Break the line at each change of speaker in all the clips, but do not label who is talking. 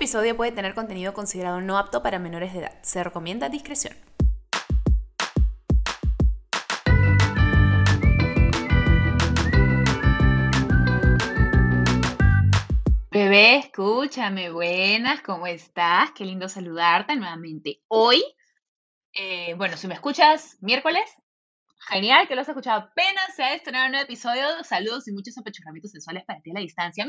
episodio puede tener contenido considerado no apto para menores de edad. Se recomienda discreción.
Bebé, escúchame, buenas, ¿cómo estás? Qué lindo saludarte nuevamente. Hoy, eh, bueno, si me escuchas miércoles, genial que lo has escuchado. Apenas se ha estrenado un nuevo episodio. Saludos y muchos apachurramientos sensuales para ti a la distancia.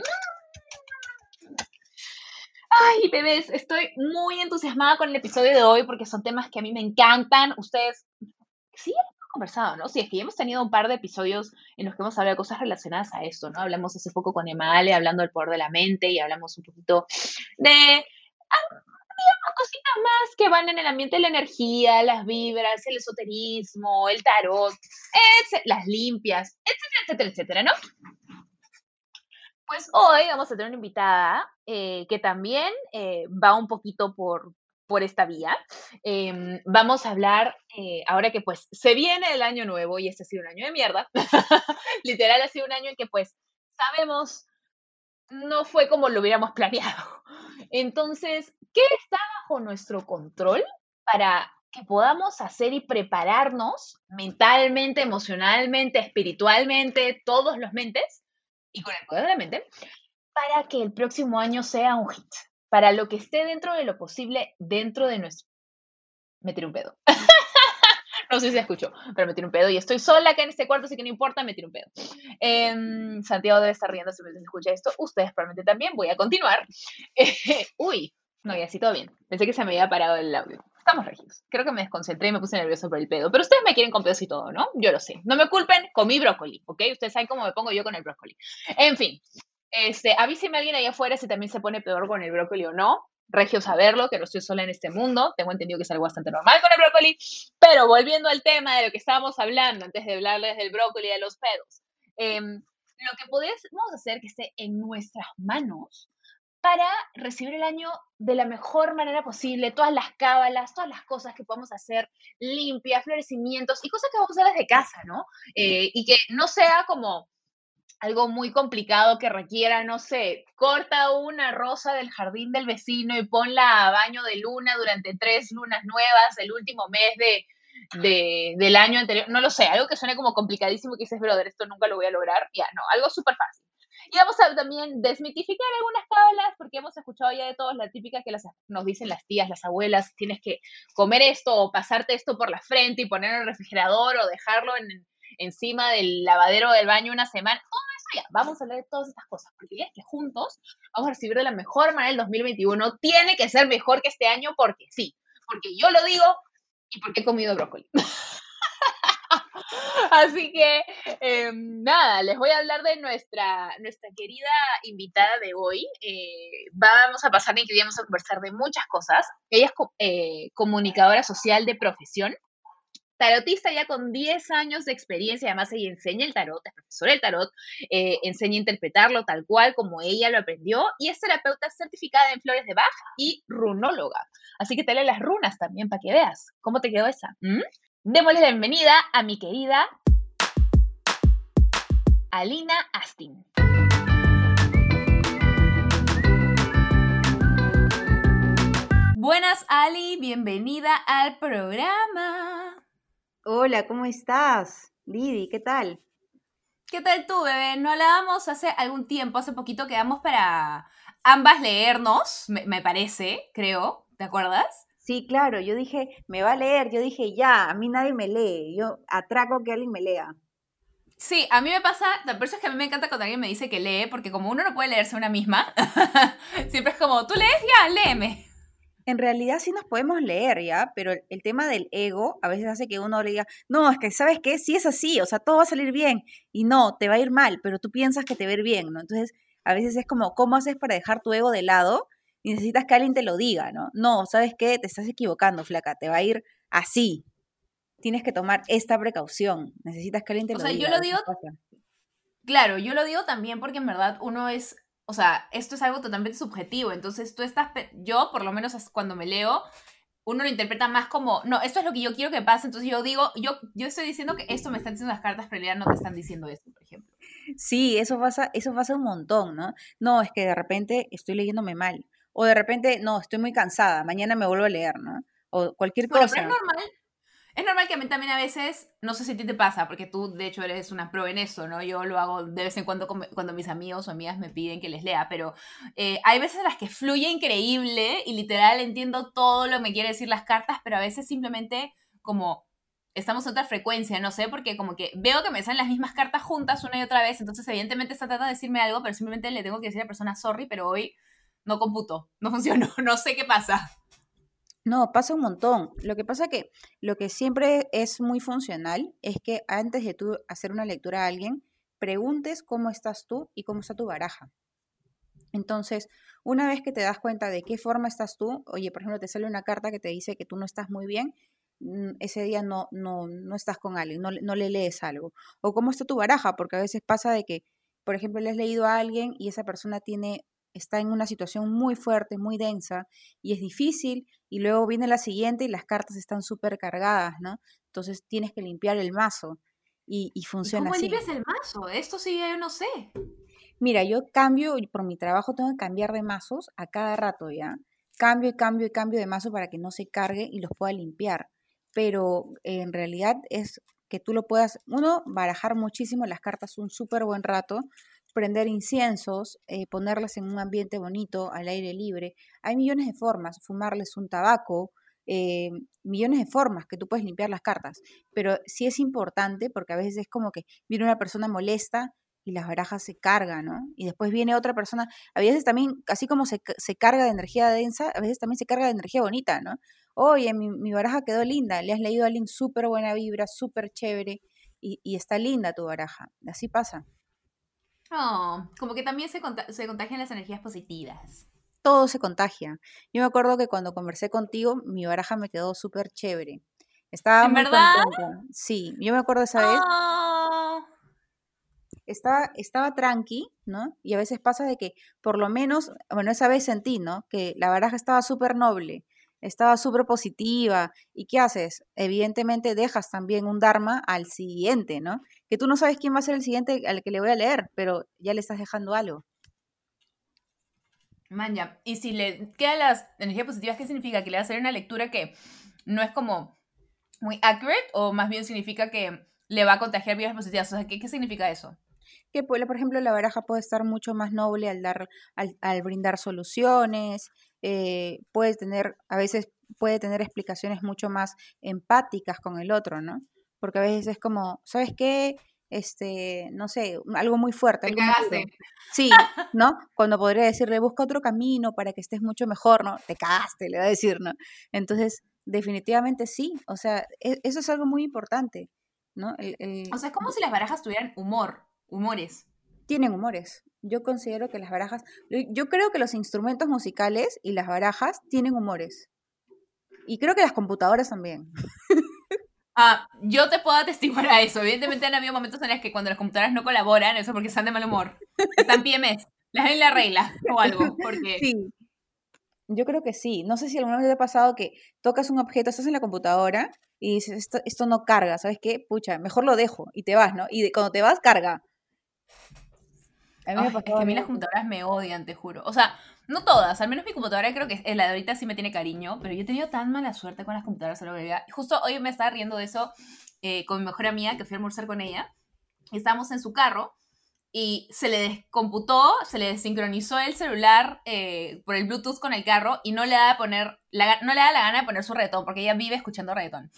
Ay, bebés, estoy muy entusiasmada con el episodio de hoy porque son temas que a mí me encantan. Ustedes, sí, hemos conversado, ¿no? Sí, es que hemos tenido un par de episodios en los que hemos hablado de cosas relacionadas a esto, ¿no? Hablamos hace poco con Emale, hablando del poder de la mente y hablamos un poquito de, ah, digamos, cositas más que van en el ambiente de la energía, las vibras, el esoterismo, el tarot, las limpias, etcétera, etcétera, etcétera, ¿no? Pues hoy vamos a tener una invitada eh, que también eh, va un poquito por, por esta vía. Em, vamos a hablar, eh, ahora que pues se viene el año nuevo y este ha sido un año de mierda, literal ha sido un año en que pues sabemos no fue como lo hubiéramos planeado. Entonces, ¿qué está bajo nuestro control para que podamos hacer y prepararnos mentalmente, emocionalmente, espiritualmente, todos los mentes, y con el poder de la mente para que el próximo año sea un hit, para lo que esté dentro de lo posible, dentro de nuestro... Me tiré un pedo. no sé si se escuchó, pero me tiré un pedo y estoy sola acá en este cuarto, así que no importa, me tiré un pedo. Em, Santiago debe estar riendo si me escucha esto, ustedes probablemente también, voy a continuar. uy, no, y así todo bien. Pensé que se me había parado el audio. Estamos regios. Creo que me desconcentré y me puse nervioso por el pedo. Pero ustedes me quieren con pedos y todo, ¿no? Yo lo sé. No me culpen, comí brócoli, ¿ok? Ustedes saben cómo me pongo yo con el brócoli. En fin, este, avíseme a alguien ahí afuera si también se pone peor con el brócoli o no. Regio saberlo, que no estoy sola en este mundo. Tengo entendido que es algo bastante normal con el brócoli. Pero volviendo al tema de lo que estábamos hablando antes de hablarles del brócoli y de los pedos. Em, lo que podemos hacer que esté en nuestras manos para recibir el año de la mejor manera posible, todas las cábalas, todas las cosas que podemos hacer, limpia, florecimientos y cosas que vamos a hacer desde casa, ¿no? Eh, y que no sea como algo muy complicado que requiera, no sé, corta una rosa del jardín del vecino y ponla a baño de luna durante tres lunas nuevas, el último mes de, del año anterior, no lo sé, algo que suene como complicadísimo que dices, brother, esto nunca lo voy a lograr, ya, no, algo súper fácil. Y vamos a también desmitificar algunas cábalas, porque hemos escuchado ya de todos la típica que nos dicen las tías, las abuelas, tienes que comer esto o pasarte esto por la frente y ponerlo en el refrigerador o dejarlo en, encima del lavadero del baño una semana. Todo eso ya, vamos a hablar de todas estas cosas, porque ya que juntos vamos a recibir de la mejor manera el 2021. Tiene que ser mejor que este año porque sí, porque yo lo digo y porque he comido brócoli. Así que, em, nada, les voy a hablar de nuestra, nuestra querida invitada de hoy. Eh, vamos a pasar en que vamos a conversar de muchas cosas. Ella es eh, comunicadora social de profesión, tarotista ya con 10 años de experiencia, además ella enseña el tarot, es profesora del tarot, eh, enseña a interpretarlo tal cual como ella lo aprendió y es terapeuta certificada en flores de Bach y runóloga. Así que te lee las runas también para que veas. ¿Cómo te quedó esa? Démosle la bienvenida a mi querida Alina Astin.
Buenas Ali, bienvenida al programa.
Hola, ¿cómo estás? Lidi, ¿qué tal?
¿Qué tal tú, bebé? No hablábamos hace algún tiempo, hace poquito quedamos para ambas leernos, me, me parece, creo, ¿te acuerdas?
Sí, claro, yo dije, me va a leer, yo dije, ya, a mí nadie me lee, yo atraco que alguien me lea.
Sí, a mí me pasa, por eso es que a mí me encanta cuando alguien me dice que lee, porque como uno no puede leerse una misma, siempre es como, tú lees, ya, léeme.
En realidad sí nos podemos leer, ¿ya? Pero el, tema del ego a veces hace que uno le diga, no, es que, ¿sabes qué? Sí es así, o sea, todo va a salir bien. Y no, te va a ir mal, pero tú piensas que te va a ir bien, ¿no? Entonces, a veces es como, ¿cómo haces para dejar tu ego de lado necesitas que alguien te lo diga, ¿no? No, ¿sabes qué? Te estás equivocando, flaca, te va a ir así. Tienes que tomar esta precaución. Necesitas que alguien te lo diga. O
sea, yo lo digo. Claro, yo lo digo también porque en verdad uno es. O sea, esto es algo totalmente subjetivo. Entonces tú estás. Yo, por lo menos cuando me leo, uno lo interpreta más como, no, esto es lo que yo quiero que pase, entonces yo digo, yo, yo estoy diciendo que esto me están diciendo las cartas, pero en realidad no te están diciendo esto, por ejemplo.
Sí, eso pasa, eso pasa un montón, ¿no? No, es que de repente estoy leyéndome mal, O de repente, no, estoy muy cansada, mañana me vuelvo a leer, ¿no? O cualquier
Bueno,
cosa.
pero es normal. Es normal que a mí también a veces, no sé si a ti te pasa, porque tú de hecho eres una pro en eso, ¿no? Yo lo hago de vez en cuando cuando mis amigos o amigas me piden que les lea, pero eh, hay veces en las que fluye increíble y literal entiendo todo lo que me quiere decir las cartas, pero a veces simplemente como estamos en otra frecuencia, no sé, porque como que veo que me salen las mismas cartas juntas una y otra vez, entonces evidentemente está tratando de decirme algo, pero simplemente le tengo que decir a la persona sorry, pero hoy no computo, no funcionó, no sé qué pasa.
No, pasa un montón. Lo que pasa que lo que siempre es muy funcional es que antes de tú hacer una lectura a alguien, preguntes cómo estás tú y cómo está tu baraja. Entonces, una vez que te das cuenta de qué forma estás tú, oye, por ejemplo, te sale una carta que te dice que tú no estás muy bien, mm, ese día no, no, no estás con alguien, no, no le lees algo. O cómo está tu baraja, porque a veces pasa de que, por ejemplo, le has leído a alguien y esa persona tiene, está en una situación muy fuerte, muy densa, y es difícil, y luego viene la siguiente y las cartas están súper cargadas, ¿no? Entonces tienes que limpiar el mazo y, y
¿Y
funciona
cómo
así.
limpias el mazo? Esto sí yo no sé.
Mira, yo cambio, y por mi trabajo tengo que cambiar de mazos a cada rato, ¿ya? Cambio y cambio y cambio de mazo para que no se cargue y los pueda limpiar. Pero eh, en realidad es que tú lo puedas, uno, barajar muchísimo las cartas un súper buen rato, prender inciensos, eh, ponerlas en un ambiente bonito, al aire libre. Hay millones de formas, fumarles un tabaco, eh, millones de formas que tú puedes limpiar las cartas. Pero sí es importante porque a veces es como que viene una persona molesta y las barajas se cargan, ¿no? Y después viene otra persona, a veces también, así como se, se carga de energía densa, a veces también se carga de energía bonita, ¿no? Oye, mi, mi baraja quedó linda, le has leído a alguien súper buena vibra, súper chévere, y, y está linda tu baraja. Así pasa.
Oh, como que también se, se contagian las energías positivas.
Todo se contagia. Yo me acuerdo que cuando conversé contigo, mi baraja me quedó súper chévere. Estaba
¿En
muy
verdad?
contenta. Sí, yo me acuerdo esa vez.
Oh,
estaba, estaba tranqui, ¿no? Y a veces pasa de que, por lo menos, bueno, esa vez sentí, ¿no? Que la baraja estaba súper noble, estaba súper positiva. ¿Y qué haces? Evidentemente dejas también un Dharma al siguiente, ¿no? Que tú no sabes quién va a ser el siguiente al que le voy a leer, pero ya le estás dejando algo.
man, ya. Y si le quedan las energías positivas, ¿qué significa? Que le va a hacer una lectura que no es como muy accurate o más bien significa que le va a contagiar vibras positivas. O sea, ¿qué, qué significa eso?
Que, por ejemplo, la baraja puede estar mucho más noble al dar, al, al brindar soluciones, eh, puede tener, a veces puede tener explicaciones mucho más empáticas con el otro, ¿no? Porque a veces es como, ¿sabes qué? Este, no sé, algo muy fuerte.
Te
algo
cagaste.
Sí, ¿no? Cuando podría decirle, busca otro camino para que estés mucho mejor, ¿no? Te cagaste, le va a decir, ¿no? Entonces, definitivamente sí, o sea, e- eso es algo muy importante, ¿no? El- el-
O sea, es como si las barajas tuvieran humor, humores.
Tienen humores. Yo considero que las barajas, yo- creo que los instrumentos musicales y las barajas tienen humores. Y creo que las computadoras también.
Ah, yo te puedo atestiguar a eso. Evidentemente han habido momentos en los que cuando las computadoras no colaboran, eso porque están de mal humor. Están PMS. Les dan la regla o algo. Porque
Sí. Yo creo que sí. No sé si alguna vez te ha pasado que tocas un objeto, estás en la computadora y dices, esto, esto no carga, ¿sabes qué? Pucha, mejor lo dejo y te vas, ¿no? Y de- cuando te vas, carga. A mí
Ay, es que a mí las computadoras me odian, te juro. O sea, no todas, al menos mi computadora creo que es- la de ahorita sí me tiene cariño, pero yo he tenido tan mala suerte con las computadoras a la verdad. Justo hoy me estaba riendo de eso eh, con mi mejor amiga, que fui a almorzar con ella, estábamos en su carro, y se le descomputó, se le desincronizó el celular eh, por el Bluetooth con el carro, y no le da, poner, la, no le da la gana de poner su reggaetón, porque ella vive escuchando reggaetón.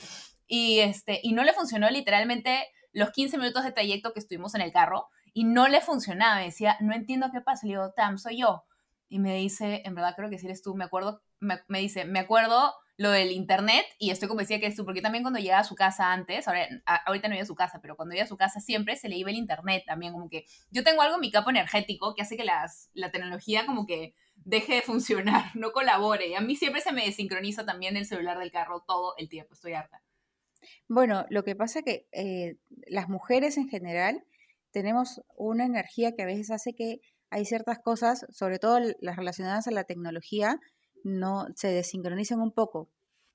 Y, este, y no le funcionó literalmente los 15 minutos de trayecto que estuvimos en el carro, y no le funcionaba. Me decía, no entiendo qué pasa. Le digo, Tam, soy yo. Y me dice, en verdad creo que si eres tú, me acuerdo, me, me dice, me acuerdo lo del internet y estoy convencida que eres tú, porque también cuando llegaba a su casa antes, ahora, a- ahorita no iba a su casa, pero cuando iba a su casa siempre se le iba el internet también, como que yo tengo algo en mi campo energético que hace que las, la tecnología como que deje de funcionar, no colabore. Y a mí siempre se me desincroniza también el celular del carro todo el tiempo, estoy harta.
Bueno, lo que pasa que eh, las mujeres en general tenemos una energía que a veces hace que hay ciertas cosas, sobre todo las relacionadas a la tecnología, no se desincronicen un poco.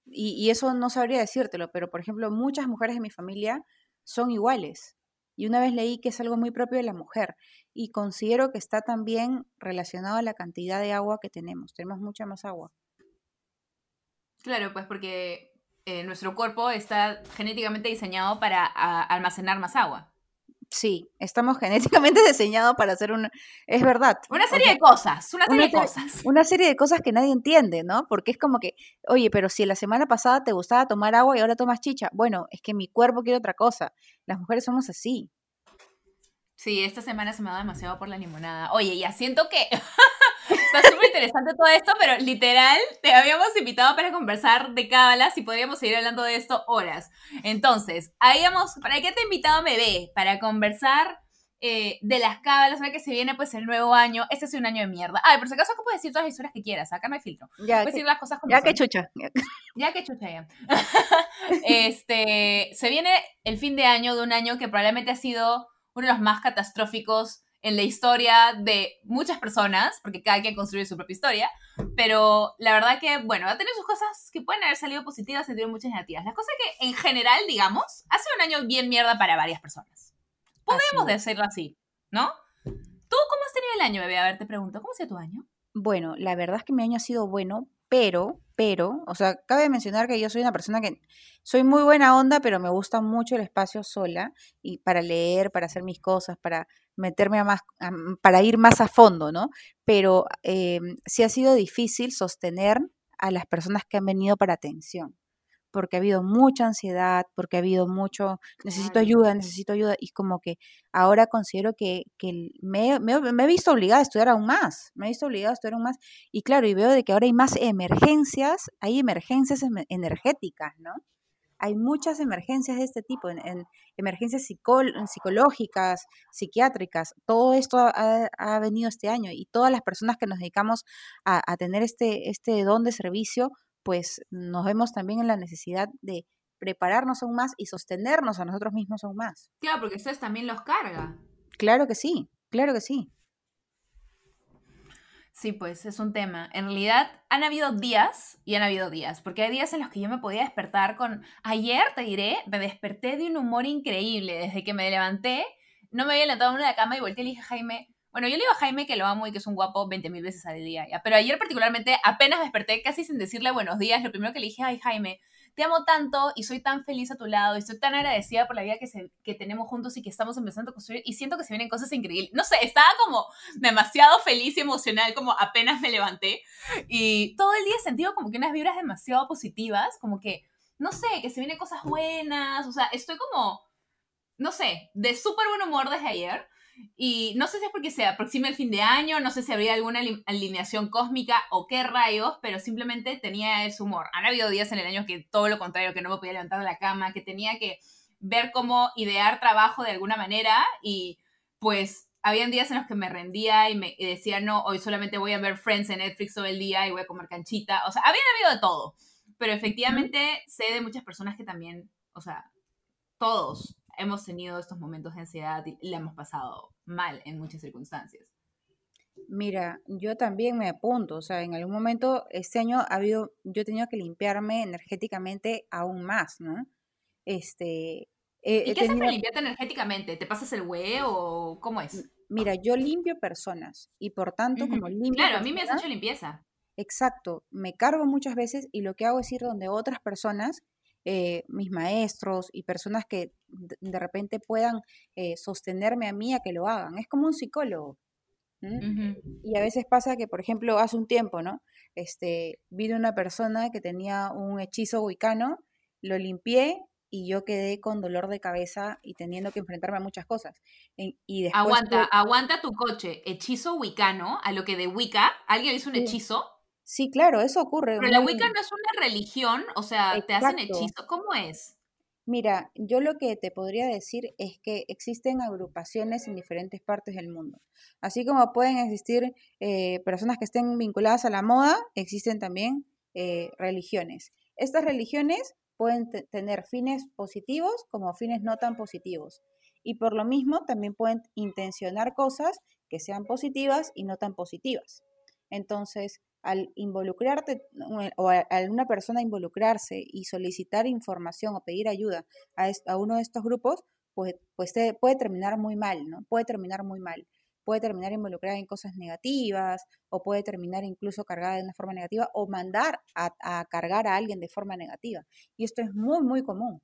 Y, y eso no sabría decírtelo, pero por ejemplo, muchas mujeres de mi familia son iguales. Y una vez leí que es algo muy propio de la mujer. y considero que está también relacionado a la cantidad de agua que tenemos. Tenemos mucha más agua.
Claro, pues porque eh, nuestro cuerpo está genéticamente diseñado para almacenar más agua.
Sí, estamos genéticamente diseñados para hacer una... Es verdad.
Una serie de cosas, una serie de cosas.
Una serie de cosas que nadie entiende, ¿no? Porque es como que, oye, pero si la semana pasada te gustaba tomar agua y ahora tomas chicha, bueno, es que mi cuerpo quiere otra cosa. Las mujeres somos así.
Sí, esta semana se me ha dado demasiado por la limonada. Oye, ya siento que está súper interesante todo esto, pero literal, te habíamos invitado para conversar de cábalas y podríamos seguir hablando de esto horas. Entonces, habíamos, ¿para qué te he invitado, bebé? Para conversar eh, de las cábalas, ahora que se viene pues el nuevo año. Este es un año de mierda. Ay, por si acaso, puedes decir todas las historias que quieras, acá no hay filtro.
Ya,
puedes decir las cosas como
Ya que chucha.
Ya que chucha ya. este, se viene el fin de año de un año que probablemente ha sido uno de los más catastróficos en la historia de muchas personas, porque cada quien construye su propia historia, pero la verdad que, bueno, va a tener sus cosas que pueden haber salido positivas y tener muchas negativas. La cosa es que, en general, digamos, ha sido un año bien mierda para varias personas. Podemos decirlo así, ¿no? ¿Tú cómo has tenido el año, bebé? A ver, te pregunto, ¿cómo ha sido tu año?
Bueno, la verdad es que mi año ha sido bueno, pero, pero, o sea, cabe mencionar que yo soy una persona que soy muy buena onda, pero me gusta mucho el espacio sola y para leer, para hacer mis cosas, para meterme a más, para ir más a fondo, ¿no? Pero eh, sí ha sido difícil sostener a las personas que han venido para atención porque ha habido mucha ansiedad, porque ha habido mucho, necesito ayuda, necesito ayuda, y como que ahora considero que, que me, me, he visto obligada a estudiar aún más, me he visto obligada a estudiar aún más, y claro, y veo de que ahora hay más emergencias, hay emergencias energéticas, ¿no? Hay muchas emergencias de este tipo, en, emergencias psicológicas, psiquiátricas. Todo esto ha, venido este año y todas las personas que nos dedicamos a, a tener este, este don de servicio, pues nos vemos también en la necesidad de prepararnos aún más y sostenernos a nosotros mismos aún más.
Claro, porque ustedes también los carga.
Claro que sí, claro que sí.
Sí, pues es un tema. En realidad han habido días y han habido días, porque hay días en los que yo me podía despertar con... Ayer, te diré, me desperté de un humor increíble. Desde que me levanté, no me había levantado en la cama y volteé y le dije Jaime, bueno, yo le digo a Jaime que lo amo y que es un guapo 20 mil veces al día, ¿ya? Pero ayer particularmente, apenas desperté, casi sin decirle buenos días, lo primero que le dije, ay Jaime, te amo tanto y soy tan feliz a tu lado y estoy tan agradecida por la vida que, que tenemos juntos y que estamos empezando a construir y siento que se vienen cosas increíbles. No sé, estaba como demasiado feliz y emocional como apenas me levanté y todo el día he sentido como que unas vibras demasiado positivas, como que, no sé, que se vienen cosas buenas, o sea, estoy como, no sé, de súper buen humor desde ayer. Y no sé si es porque se aproxima el fin de año, no sé si habría alguna alineación cósmica o qué rayos, pero simplemente tenía ese humor. Han habido días en el año que todo lo contrario, que no me podía levantar de la cama, que tenía que ver cómo idear trabajo de alguna manera y pues habían días en los que me rendía y me decía, no, hoy solamente voy a ver Friends en Netflix todo el día y voy a comer canchita. O sea, habían habido de todo. Pero efectivamente sé de muchas personas que también, o sea, todos hemos tenido estos momentos de ansiedad y le hemos pasado mal en muchas circunstancias.
Mira, yo también me apunto, o sea, en algún momento este año ha habido, yo he tenido que limpiarme energéticamente aún más, ¿no? Este,
¿Y qué haces para limpiarte energéticamente? ¿Te pasas el hue o cómo es?
Mira, yo limpio personas y por tanto, como limpio.
Claro, a mí me has hecho limpieza.
Exacto, me cargo muchas veces y lo que hago es ir donde otras personas eh, mis maestros y personas que de repente puedan eh, sostenerme a mí a que lo hagan. Es como un psicólogo. Y a veces pasa que, por ejemplo, hace un tiempo, ¿no? Este, vi de una persona que tenía un hechizo wicano, lo limpié y yo quedé con dolor de cabeza y teniendo que enfrentarme a muchas cosas. Y, después
aguanta, aguanta tu coche. Hechizo wicano, a lo que de Wicca, ¿alguien hizo un hechizo?
Sí, claro, eso ocurre.
Pero la Wicca no es una religión, o sea, te hacen hechizo. ¿Cómo es?
Mira, yo lo que te podría decir es que existen agrupaciones en diferentes partes del mundo. Así como pueden existir eh, personas que estén vinculadas a la moda, existen también eh, religiones. Estas religiones pueden tener fines positivos como fines no tan positivos. Y por lo mismo también pueden intencionar cosas que sean positivas y no tan positivas. Entonces, al involucrarte o a, una persona involucrarse y solicitar información o pedir ayuda a, uno de estos grupos, pues, pues puede terminar muy mal, ¿no? Puede terminar muy mal. puede terminar involucrada en cosas negativas o puede terminar incluso cargada de una forma negativa o mandar a, a cargar a alguien de forma negativa. Y esto es muy, muy común.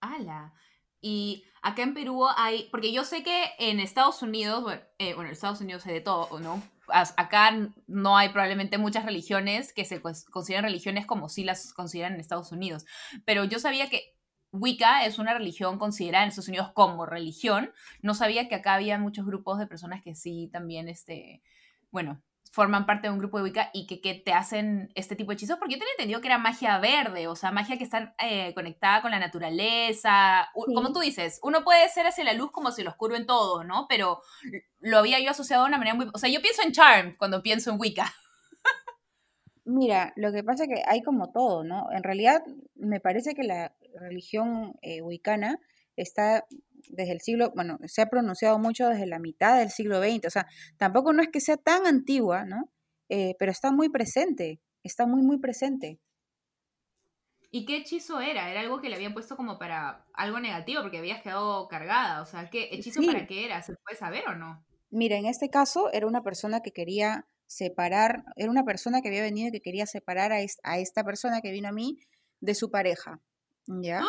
¡Hala! Y acá en Perú hay, porque yo sé que en Estados Unidos, bueno, eh, bueno en Estados Unidos hay de todo, ¿no? Acá no hay probablemente muchas religiones que se cons- consideran religiones como si las consideran en Estados Unidos. Pero yo sabía que Wicca es una religión considerada en Estados Unidos como religión. No sabía que acá había muchos grupos de personas que sí también, este, bueno, forman parte de un grupo de Wicca y que, que te hacen este tipo de hechizos, porque yo tenía entendido que era magia verde, o sea, magia que está eh, conectada con la naturaleza.
Sí.
Como tú dices, uno puede ser hacia la luz como si lo oscuro en todo, ¿no? Pero lo había yo asociado de una manera muy... O sea, yo pienso en Charm cuando pienso en Wicca.
Mira, lo que pasa es que hay como todo, ¿no? En realidad, me parece que la religión eh, wicana está desde el siglo, bueno, se ha pronunciado mucho desde la mitad del siglo XX, o sea, tampoco no es que sea tan antigua, ¿no? Eh, pero está muy presente, está muy, muy presente.
¿Y qué hechizo era? ¿Era algo que le habían puesto como para algo negativo porque habías quedado cargada? O sea, ¿qué hechizo
Sí.
para qué era? ¿Se puede saber o no?
Mira, en este caso era una persona que quería separar, era una persona que había venido y que quería separar a, es- a esta persona que vino a mí de su pareja, ¿ya?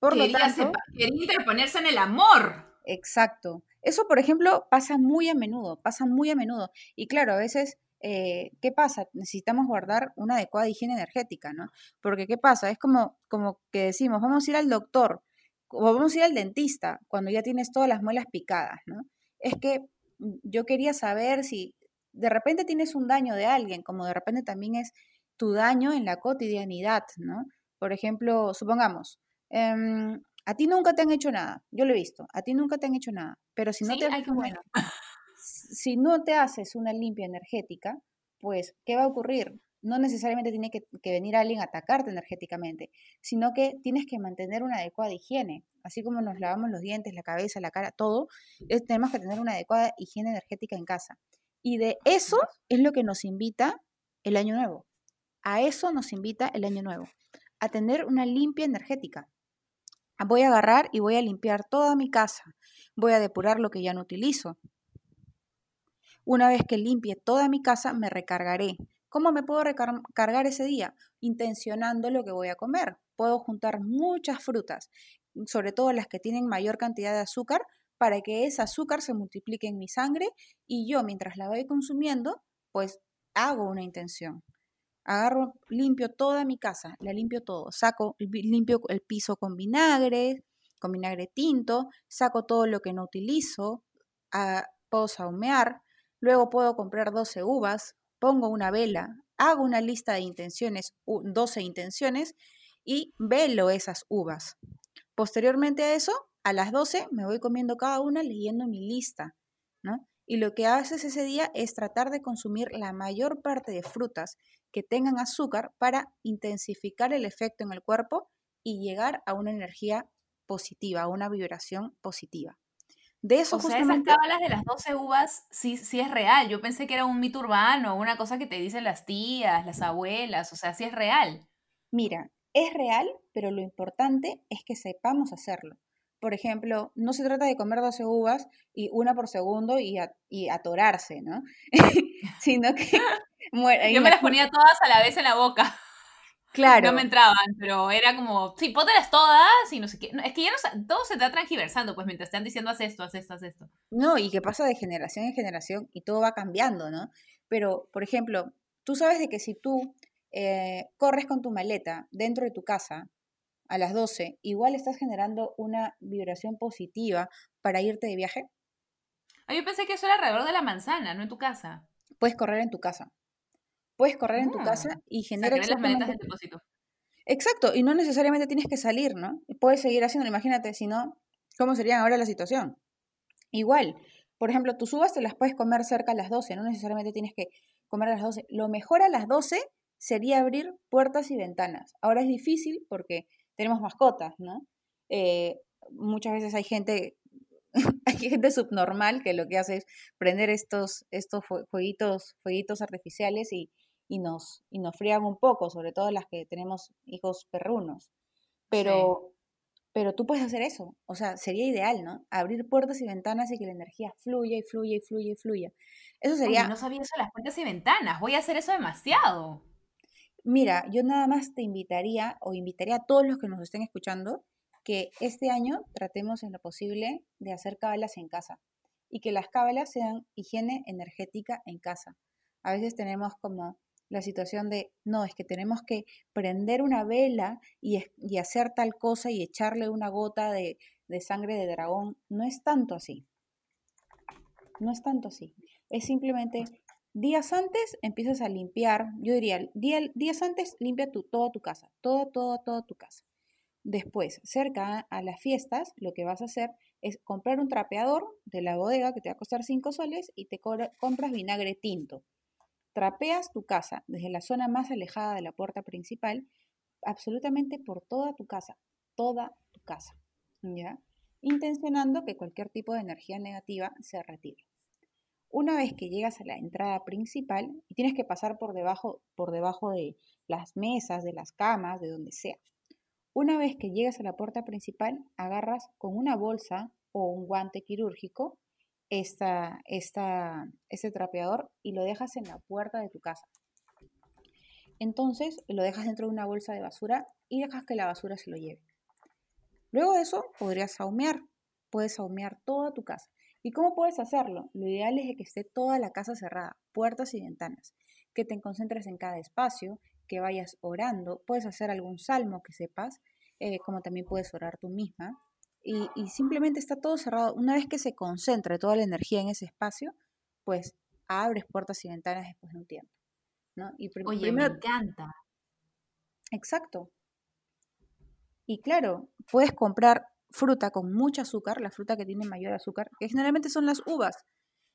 Por lo
quería,
tanto,
sepa- quería interponerse en el amor.
Exacto. Eso, por ejemplo, pasa muy a menudo, pasa muy a menudo. Y claro, a veces, eh, ¿qué pasa? Necesitamos guardar una adecuada higiene energética, ¿no? Porque ¿qué pasa? Es como, como que decimos, vamos a ir al doctor o vamos a ir al dentista cuando ya tienes todas las muelas picadas, ¿no? Es que yo quería saber si de repente tienes un daño de alguien, como de repente también es tu daño en la cotidianidad, ¿no? Por ejemplo, supongamos, em, a ti nunca te han hecho nada, yo lo he visto, a ti nunca te han hecho nada, pero si no
Sí,
te,
bueno.
si no te haces una limpia energética, pues, ¿qué va a ocurrir? No necesariamente tiene que, que venir alguien a atacarte energéticamente, sino que tienes que mantener una adecuada higiene. Así como nos lavamos los dientes, la cabeza, la cara, todo, es- tenemos que tener una adecuada higiene energética en casa. Y de eso es lo que nos invita el año nuevo. A eso nos invita el año nuevo, a tener una limpia energética. Voy a agarrar y voy a limpiar toda mi casa. Voy a depurar lo que ya no utilizo. Una vez que limpie toda mi casa, me recargaré. ¿Cómo me puedo recargar ese día? Intencionando lo que voy a comer. Puedo juntar muchas frutas, sobre todo las que tienen mayor cantidad de azúcar, para que ese azúcar se multiplique en mi sangre y yo mientras la voy consumiendo, pues hago una intención. Agarro, limpio toda mi casa, la limpio todo, saco, limpio el piso con vinagre, con vinagre tinto, saco todo lo que no utilizo, ah, puedo saumear, luego puedo comprar 12 uvas, pongo una vela, hago una lista de intenciones, u- 12 intenciones, y velo esas uvas. Posteriormente a eso, a las 12 me voy comiendo cada una leyendo mi lista. Y lo que haces ese día es tratar de consumir la mayor parte de frutas que tengan azúcar para intensificar el efecto en el cuerpo y llegar a una energía positiva, a una vibración positiva. De eso
O sea, esas cábalas de las 12 uvas sí, sí es real. Yo pensé que era un mito urbano, una cosa que te dicen las tías, las abuelas. O sea, sí es real.
mira, es real, pero lo importante es que sepamos hacerlo. Por ejemplo, no se trata de comer 12 uvas y una por segundo y, a- y atorarse, ¿no? Sino que... muera-
Yo me las ponía todas a la vez en la boca.
Claro.
No me entraban, pero era como, sí, póntelas todas y no sé qué. No, es que ya no, todo se está transgiversando, pues mientras están diciendo haz esto, haz esto, haz esto.
No, y que pasa de generación en generación y todo va cambiando, ¿no? Pero, por ejemplo, tú sabes de que si tú eh, corres con tu maleta dentro de tu casa a las 12, igual estás generando una vibración positiva para irte de viaje.
Ah, yo pensé que eso era alrededor de la manzana, no en tu casa.
Puedes correr en tu casa. Puedes correr en tu
Ah,
casa y
O sea,
genera
que ven las maletas del depósito.
Exacto, y no necesariamente tienes que salir, ¿no? Puedes seguir haciéndolo, imagínate, si no, ¿cómo sería ahora la situación? Igual, por ejemplo, tus uvas te las puedes comer cerca a las 12, no necesariamente tienes que comer a las 12. Lo mejor a las 12 sería abrir puertas y ventanas. Ahora es difícil porque tenemos mascotas, ¿no? Eh, muchas veces hay gente, hay gente subnormal que lo que hace es prender estos, estos fue- fueguitos, fueguitos artificiales y, y nos, y nos frían un poco, sobre todo las que tenemos hijos perrunos. Pero Pero tú puedes hacer eso, o sea, sería ideal, ¿no? Abrir puertas y ventanas y que la energía fluya y fluya y fluya y fluya. Eso sería,
no sabía eso de las puertas y ventanas. Voy a hacer eso demasiado.
Mira, yo nada más te invitaría o invitaría a todos los que nos estén escuchando que este año tratemos en lo posible de hacer cábalas en casa y que las cábalas sean higiene energética en casa. A veces tenemos como la situación de, no, es que tenemos que prender una vela y, hacer tal cosa y echarle una gota de sangre de dragón. No es tanto así. No es tanto así. Es simplemente días antes empiezas a limpiar, yo diría, día- días antes limpia tu, toda tu casa, todo, todo, toda tu casa. Después, cerca a las fiestas, lo que vas a hacer es comprar un trapeador de la bodega que te va a costar 5 soles y te compras vinagre tinto. Trapeas tu casa desde la zona más alejada de la puerta principal, absolutamente por toda tu casa, toda tu casa, ¿ya? Intencionando que cualquier tipo de energía negativa se retire. Una vez que llegas a la entrada principal, y tienes que pasar por debajo, por debajo de las mesas, de las camas, de donde sea. Una vez que llegas a la puerta principal, agarras con una bolsa o un guante quirúrgico este trapeador y lo dejas en la puerta de tu casa. Entonces lo dejas dentro de una bolsa de basura y dejas que la basura se lo lleve. Luego de eso podrías saumear. Puedes saumear toda tu casa. ¿Y cómo puedes hacerlo? Lo ideal es que esté toda la casa cerrada, puertas y ventanas, que te concentres en cada espacio, que vayas orando, puedes hacer algún salmo que sepas, eh, como también puedes orar tú misma, y, y simplemente está todo cerrado. Una vez que se concentre toda la energía en ese espacio, pues abres puertas y ventanas después de un tiempo. ¿no? Y
Oye,
primero,
me encanta.
Exacto. Y claro, puedes comprar fruta con mucho azúcar, la fruta que tiene mayor azúcar, que generalmente son las uvas.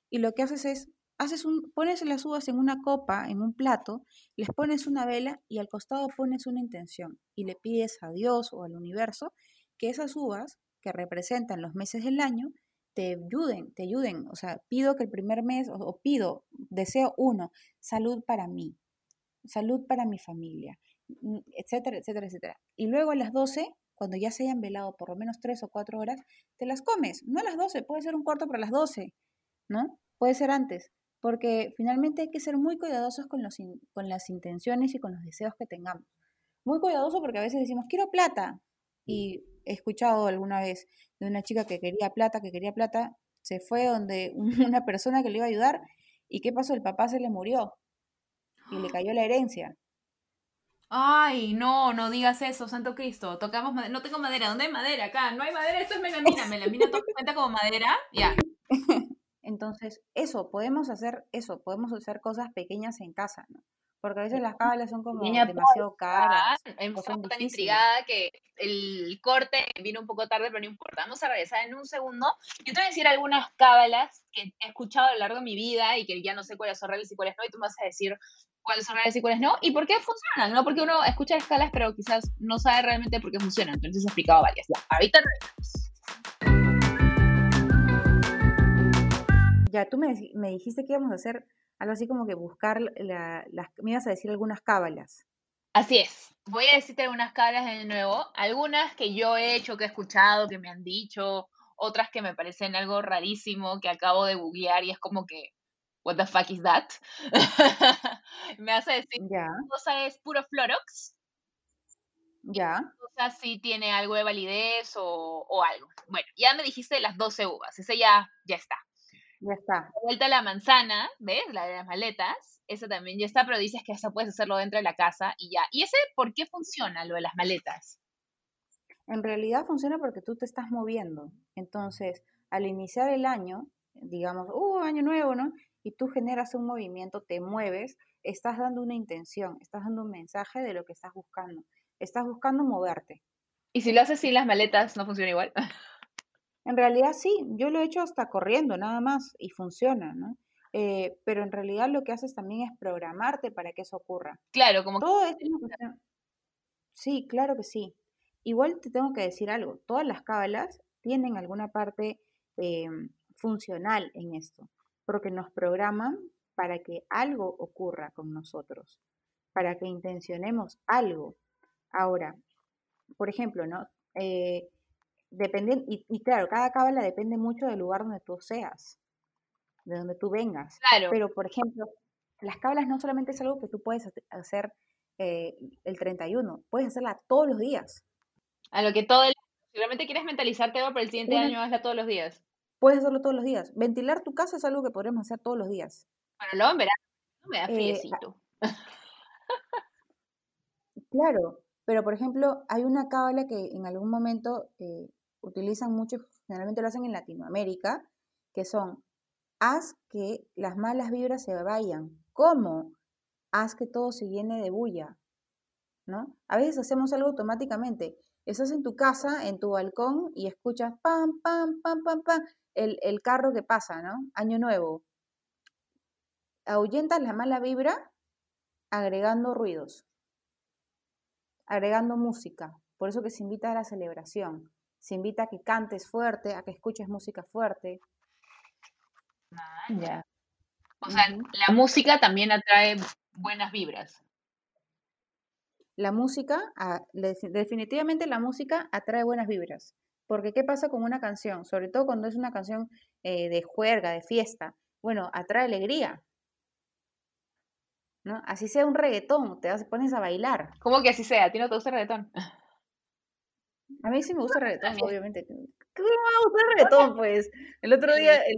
Y lo que haces es, haces un, pones las uvas en una copa, en un plato, les pones una vela y al costado pones una intención y le pides a Dios o al universo que esas uvas que representan los meses del año te ayuden, te ayuden. O sea, pido que el primer mes, o, o pido, deseo uno, salud para mí, salud para mi familia, mm, etcétera, etcétera, etcétera. Y luego a las 12, cuando ya se hayan velado por lo menos 3 o 4 horas, te las comes. No a las 12, puede ser un cuarto para las 12, ¿no? Puede ser antes, porque finalmente hay que ser muy cuidadosos con, los in- con las intenciones y con los deseos que tengamos. Muy cuidadoso porque a veces decimos, quiero plata. Y he escuchado alguna vez de una chica que quería plata, que quería plata, se fue donde una persona que le iba a ayudar y ¿qué pasó? El papá se le murió y le cayó la herencia.
Ay, no, no digas eso, Santo Cristo. Tocamos madera. No tengo madera. ¿Dónde hay madera? Acá. No hay madera. Esto es melamina. Melamina to- cuenta como madera. Ya.
Entonces, eso, podemos hacer eso, podemos hacer cosas pequeñas en casa, ¿no? Porque a veces las cábalas son como demasiado caras
estado tan
difíciles.
intrigada que el corte vino un poco tarde, pero no importa. Vamos a regresar en un segundo. Yo te voy a decir algunas cábalas que he escuchado a lo largo de mi vida y que ya no sé cuáles son reales y cuáles no, y tú me vas a decir cuáles son reales y cuáles no, y por qué funcionan, ¿no? Porque uno escucha escalas, pero quizás no sabe realmente por qué funcionan. Entonces he explicado varias. Ya, ahorita regresamos.
Ya, tú me, dijiste que íbamos a hacer algo así como que buscar la- las, me ibas a decir algunas cábalas.
Así es. Voy a decirte algunas cábalas de nuevo. Algunas que yo he hecho, que he escuchado, que me han dicho. Otras que me parecen algo rarísimo, que acabo de googlear y es como que, what the fuck is that? me hace decir,
Ya,
una cosa es puro Florox,
ya,
cosa si tiene algo de validez o, o algo. Bueno, ya me dijiste las 12 uvas, ese ya, ya está.
ya está.
Vuelta a la manzana, ¿ves? La de las maletas, esa también ya está, pero dices que esa puedes hacerlo dentro de la casa y ya. ¿Y ese por qué funciona, lo de las maletas?
En realidad funciona porque tú te estás moviendo. Entonces, al iniciar el año, digamos, uh, año nuevo, ¿no? Y tú generas un movimiento, te mueves, estás dando una intención, estás dando un mensaje de lo que estás buscando. Estás buscando moverte.
Y si lo haces sin las maletas, ¿no funciona igual?
En realidad sí, yo lo he hecho hasta corriendo, nada más, y funciona, ¿no? Eh, pero en realidad lo que haces también es programarte para que eso ocurra.
Claro, como que
Todo esto es Sí, claro que sí. Igual te tengo que decir algo, todas las cábalas tienen alguna parte eh, funcional en esto, porque nos programan para que algo ocurra con nosotros, para que intencionemos algo. Ahora, por ejemplo, ¿no? Eh, dependiendo, y, y claro, cada cábala depende mucho del lugar donde tú seas, de donde tú vengas.
Claro.
Pero, por ejemplo, las cábalas no solamente es algo que tú puedes hace- hacer eh, el 31, puedes hacerla todos los días.
A lo que todo el... Si realmente quieres mentalizarte algo para el siguiente
Una-
año, hazla todos los días.
Puedes hacerlo todos los días. Ventilar tu casa es algo que podremos hacer todos los días.
Bueno, luego en verano no me da
Eh,
friecito.
Claro, pero por ejemplo, hay una cábala que en algún momento eh, utilizan mucho, generalmente lo hacen en Latinoamérica, que son, haz que las malas vibras se vayan. ¿Cómo? Haz que todo se llene de bulla, ¿no? A veces hacemos algo automáticamente. Estás en tu casa, en tu balcón, y escuchas pam, pam, pam, pam, pam, el, el carro que pasa, ¿no? Año nuevo. Ahuyentas la mala vibra agregando ruidos agregando música. Por eso que se invita a la celebración. Se invita a que cantes fuerte, a que escuches música fuerte.
Ah, ya. O sea, la música también atrae buenas vibras.
La música, ah, definitivamente la música atrae buenas vibras. Porque ¿qué pasa con una canción? Sobre todo cuando es una canción eh, de juerga, de fiesta. Bueno, atrae alegría. ¿No? Así sea un reggaetón, te vas- pones a bailar.
¿Cómo que así sea? ¿A ti no te gusta el reggaetón?
A mí sí me gusta el reggaetón, obviamente. ¿Cómo me va a gustar el reggaetón, pues? El otro día, el,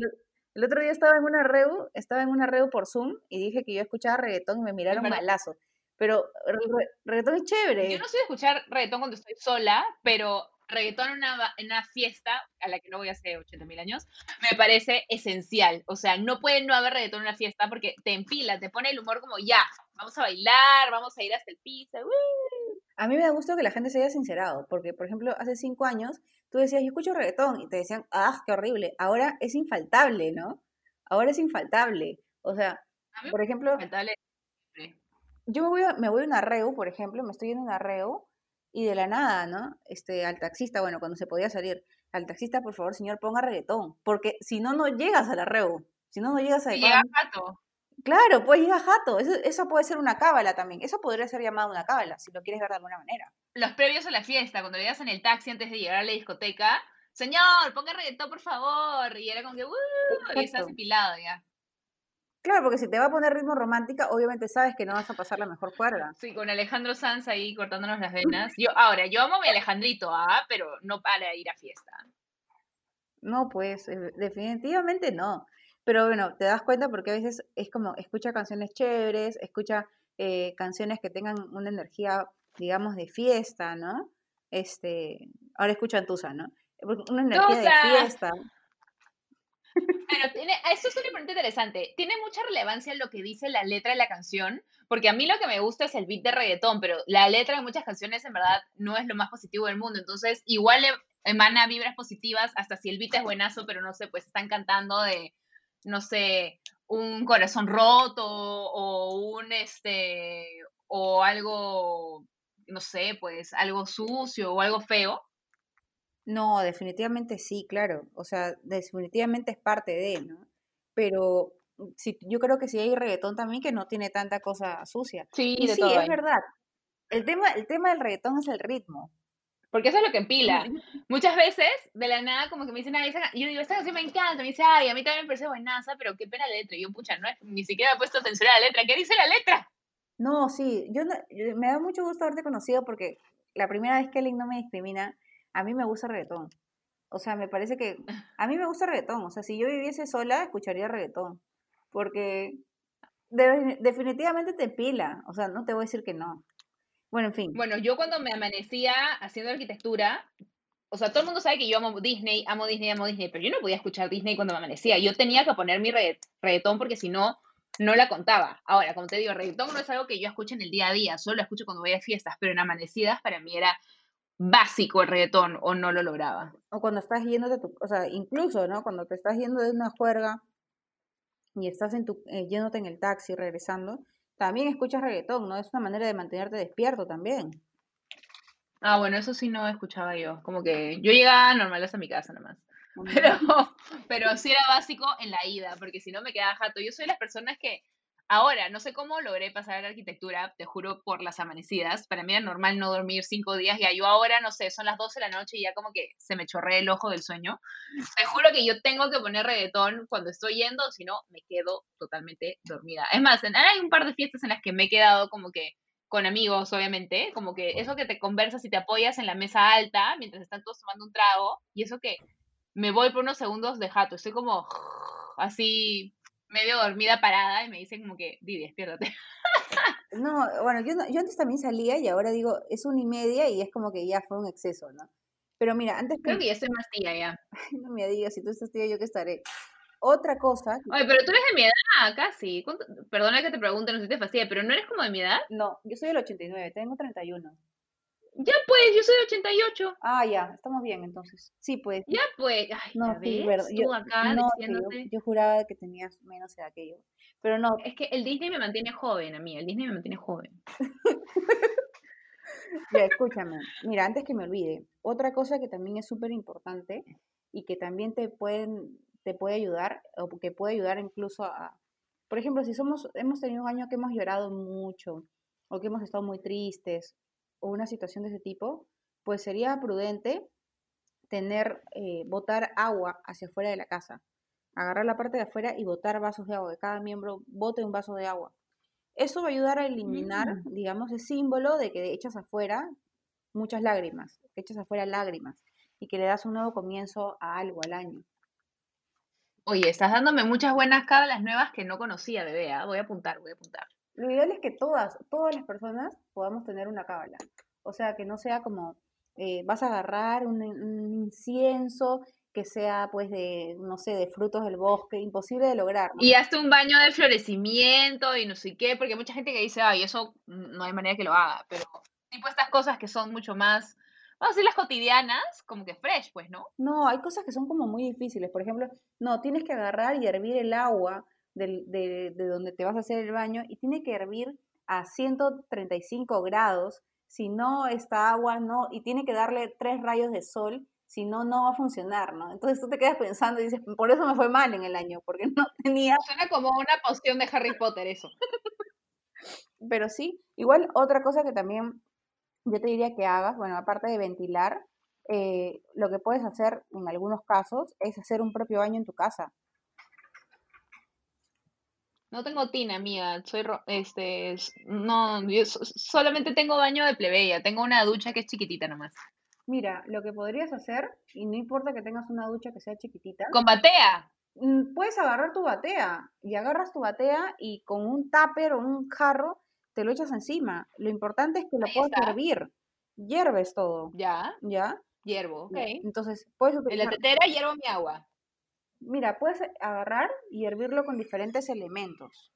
el otro día estaba en una reu, estaba en una reu por Zoom y dije que yo escuchaba reggaetón y me miraron malazo. Pero re- reggaetón es chévere.
Yo no soy de escuchar reggaetón cuando estoy sola, pero reggaetón en una, en una fiesta, a la que no voy hace 80.000 años, me parece esencial. O sea, no puede no haber reggaetón en una fiesta porque te empila, te pone el humor como ya, vamos a bailar, vamos a ir hasta el piso. ¡uh!
A mí me da gusto que la gente se haya sincerado, porque, por ejemplo, hace cinco años tú decías, yo escucho reggaetón, y te decían, ah, qué horrible. Ahora es infaltable, ¿no? Ahora es infaltable. O sea, por ejemplo. Yo me voy a, me voy a una reu, por ejemplo, me estoy yendo a una reu y de la nada, ¿no? Este, al taxista, bueno, cuando se podía salir, al taxista, por favor, señor, ponga reggaetón, porque si no, no llegas a la reu. Si no, no llegas a...
Y llega Pato.
Claro, pues llega jato. Eso, eso puede ser una cábala también. Eso podría ser llamado una cábala, si lo quieres ver de alguna manera.
Los previos a la fiesta, cuando veías en el taxi antes de llegar a la discoteca, señor, ponga reggaetón, por favor. Y era como que, ¡uh! Y estás empilado ya.
Claro, porque si te va a poner ritmo romántica, obviamente sabes que no vas a pasar la mejor cuerda.
Sí, con Alejandro Sanz ahí cortándonos las venas. Yo, ahora, yo amo a mi Alejandrito, ¿ah? Pero no para ir a fiesta.
No, pues, eh, definitivamente no. Pero bueno, te das cuenta porque a veces es como, escucha canciones chéveres, escucha eh, canciones que tengan una energía, digamos, de fiesta, ¿no? Este, ahora escuchan Tusa, ¿no? Una energía de fiesta.
Pero tiene, eso es una pregunta interesante. Tiene mucha relevancia lo que dice la letra de la canción, porque a mí lo que me gusta es el beat de reggaetón, pero la letra de muchas canciones en verdad no es lo más positivo del mundo. Entonces, igual em- emana vibras positivas, hasta si el beat es buenazo, pero no sé, pues están cantando de, no sé, un corazón roto o un este, o algo, no sé, pues algo sucio o algo feo.
No, definitivamente sí, claro. O sea, definitivamente es parte de, ¿no? Pero sí, yo creo que sí hay reggaetón también que no tiene tanta cosa sucia.
Sí,
Y
de
sí,
todo
es verdad. El tema, el tema del reggaetón es el ritmo.
Porque eso es lo que empila. Muchas veces, de la nada, como que me dicen, ay, esa ca-". y yo digo, esta canción me encanta, me dice, ay, a mí también me parece buenaza, pero qué pena la letra. Y yo, pucha, no, ni siquiera he puesto atención a la letra. ¿Qué dice la letra?
No, sí, yo, no- yo- me da mucho gusto haberte conocido porque la primera vez que Link no me discrimina, a mí me gusta reggaetón. O sea, me parece que a mí me gusta reggaetón. O sea, si yo viviese sola, escucharía reggaetón. Porque de- definitivamente te pila. O sea, no te voy a decir que no. Bueno, en fin.
Bueno, yo cuando me amanecía haciendo arquitectura, o sea, todo el mundo sabe que yo amo Disney, amo Disney, amo Disney, pero yo no podía escuchar Disney cuando me amanecía. Yo tenía que poner mi regga- reggaetón porque si no, no la contaba. Ahora, como te digo, reggaetón no es algo que yo escuche en el día a día, solo lo escucho cuando voy a fiestas, pero en amanecidas para mí era básico el reggaetón o no lo lograba.
O cuando estás yendo de tu, o sea, incluso, ¿no? Cuando te estás yendo de una juerga y estás en tu, eh, yéndote en el taxi, regresando, también escuchas reggaetón, ¿no? Es una manera de mantenerte despierto también.
Ah, bueno, eso sí no escuchaba yo. Como que yo llegaba normal hasta mi casa nomás. Pero, pero sí era básico en la ida, porque si no me quedaba jato. Yo soy de las personas que Ahora, no sé cómo logré pasar a la arquitectura, te juro, por las amanecidas. Para mí era normal no dormir cinco días, ya yo ahora, no sé, son las 12 de la noche y ya como que se me chorrea el ojo del sueño. Te juro que yo tengo que poner reggaetón cuando estoy yendo, si no, me quedo totalmente dormida. Es más, hay un par de fiestas en las que me he quedado como que con amigos, obviamente, como que eso que te conversas y te apoyas en la mesa alta mientras están todos tomando un trago, y eso que me voy por unos segundos de jato, estoy como así medio dormida parada y me dicen como que, Didi, despiértate.
No, bueno, yo, yo antes también salía y ahora digo, es una y media y es como que ya fue un exceso, ¿no? Pero mira, antes...
Creo que ya estoy más tía ya.
Ay, no me digas, si tú estás tía, yo que estaré. Otra cosa...
Oye, pero tú eres de mi edad, casi. Perdona que te pregunte, no sé si te fastidia, pero ¿no eres como de mi edad?
No, yo soy del 89, tengo 31.
Ya pues, yo soy de 88.
Ah, ya, estamos bien entonces. Sí, pues.
Ya pues, ay,
no,
sí,
verdad.
Tú acá
no,
diciéndote.
Yo, yo, juraba que tenías menos edad que yo. Pero no.
Es que el Disney me mantiene joven a mí, el Disney me mantiene joven.
ya, escúchame. Mira, antes que me olvide, otra cosa que también es súper importante y que también te pueden te puede ayudar o que puede ayudar incluso a por ejemplo, si somos hemos tenido un año que hemos llorado mucho o que hemos estado muy tristes o una situación de ese tipo, pues sería prudente tener, eh, botar agua hacia afuera de la casa. Agarrar la parte de afuera y botar vasos de agua, que cada miembro bote un vaso de agua. Eso va a ayudar a eliminar,
Mm.
digamos, el símbolo de que echas afuera muchas lágrimas, que echas afuera lágrimas y que le das un nuevo comienzo a algo, al año.
Oye, estás dándome muchas buenas cábalas nuevas que no conocía, bebé. ¿ah? Voy a apuntar, voy a apuntar.
Lo ideal es que todas, todas las personas podamos tener una cábala. O sea, que no sea como, eh, vas a agarrar un, un incienso que sea, pues, de, no sé, de frutos del bosque, imposible de lograr. ¿no?
Y hazte un baño de florecimiento y no sé qué, porque hay mucha gente que dice, ay, eso no hay manera que lo haga, pero tipo estas cosas que son mucho más, vamos a decir las cotidianas, como que fresh, pues, ¿no?
No, hay cosas que son como muy difíciles. Por ejemplo, no, tienes que agarrar y hervir el agua del- de, de donde te vas a hacer el baño y tiene que hervir a 135 grados. Si no, esta agua no, y tiene que darle tres rayos de sol, si no, no va a funcionar, ¿no? Entonces tú te quedas pensando y dices, por eso me fue mal en el año, porque no tenía,
Suena como una poción de Harry Potter eso.
pero sí. Igual otra cosa que también yo te diría que hagas, bueno, aparte de ventilar, eh, lo que puedes hacer en algunos casos es hacer un propio baño en tu casa.
No tengo tina, amiga, soy, ro- este, no, yo so- solamente tengo baño de plebeya, tengo una ducha que es chiquitita nomás.
Mira, lo que podrías hacer, y no importa que tengas una ducha que sea chiquitita,
Con batea.
mm, puedes agarrar tu batea y agarras tu batea y con un tupper o un jarro te lo echas encima. Lo importante es que lo
Ahí
puedas
está.
hervir. Hierves todo,
Ya,
¿ya?
hiervo, ok.
Entonces, puedes
En la
utilizar,
tetera hiervo mi agua.
Mira, puedes agarrar y hervirlo con diferentes elementos,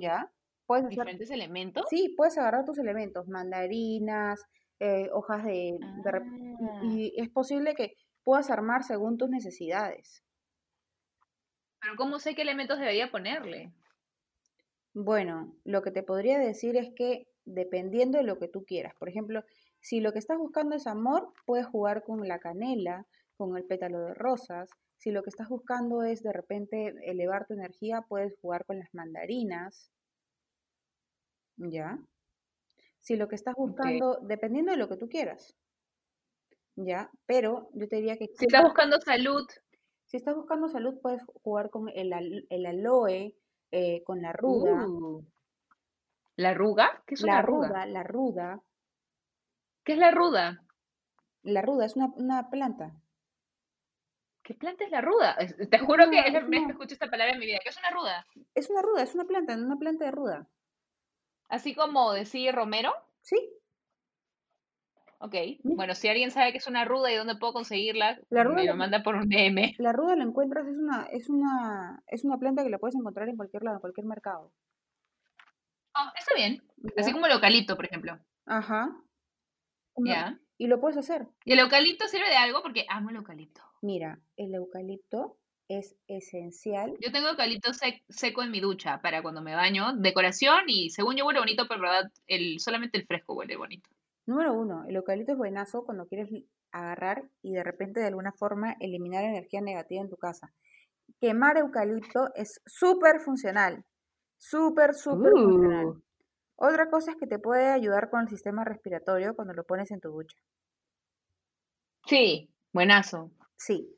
¿ya? Puedes hacer,
Diferentes elementos.
sí, puedes agarrar tus elementos, mandarinas, eh, hojas de, de
Ah.
y, y es posible que puedas armar según tus necesidades.
Pero ¿cómo sé qué elementos debería ponerle?
Bueno, lo que te podría decir es que dependiendo de lo que tú quieras, por ejemplo, si lo que estás buscando es amor, puedes jugar con la canela, con el pétalo de rosas. Si lo que estás buscando es de repente elevar tu energía, puedes jugar con las mandarinas. ¿Ya? Si lo que estás buscando, dependiendo de lo que tú quieras. ¿Ya? Pero yo te diría que
Si estás buscando salud,
si estás buscando salud, puedes jugar con el, al- el aloe, eh, con la ruda.
uh, ¿la arruga? ¿Qué es
La
una arruga?
ruda, la ruda,
¿Qué es la ruda?
la ruda es una, una planta.
¿Qué planta es la ruda? Te juro que
una-
es la primera vez que escucho esta palabra en mi vida. ¿Qué es una ruda?
Es una ruda, es una planta, una planta de ruda.
Así como decir Romero.
Sí,
Ok. Bueno, si alguien sabe que es una ruda y dónde puedo conseguirla,
La ruda
me lo manda por un DM.
la ruda la encuentras, es una, es una, es una planta que la puedes encontrar en cualquier lado, en cualquier mercado.
Oh, está bien. Así como el eucalipto, por ejemplo.
Ajá.
Ya.
Y lo puedes hacer.
¿Y el eucalipto sirve de algo? Porque amo el eucalipto.
Mira, el eucalipto es esencial.
Yo tengo eucalipto sec- seco en mi ducha para cuando me baño, decoración y según yo huele bonito, pero en verdad el, solamente el fresco huele bonito.
Número uno, el eucalipto es buenazo cuando quieres agarrar y de repente de alguna forma eliminar energía negativa en tu casa. Quemar eucalipto es súper funcional. Súper, súper funcional.
Uh.
Otra cosa es que te puede ayudar con el sistema respiratorio cuando lo pones en tu ducha.
Sí, buenazo.
Sí.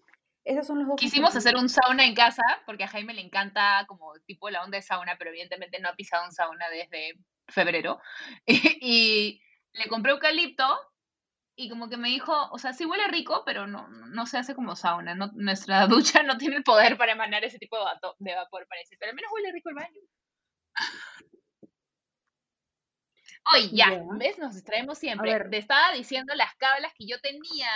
Esos son los dos.
Quisimos hacer un sauna en casa porque a Jaime le encanta como tipo la onda de sauna, pero evidentemente no ha pisado un sauna desde febrero. Y, le compré eucalipto y como que me dijo, o sea, sí huele rico, pero no, no se hace como sauna. No, nuestra ducha no tiene el poder para emanar ese tipo de, vato- de vapor, parece. Pero al menos huele rico el baño. Oye, ya. ¿ves? Nos distraemos siempre. Te estaba diciendo las cábalas que yo tenía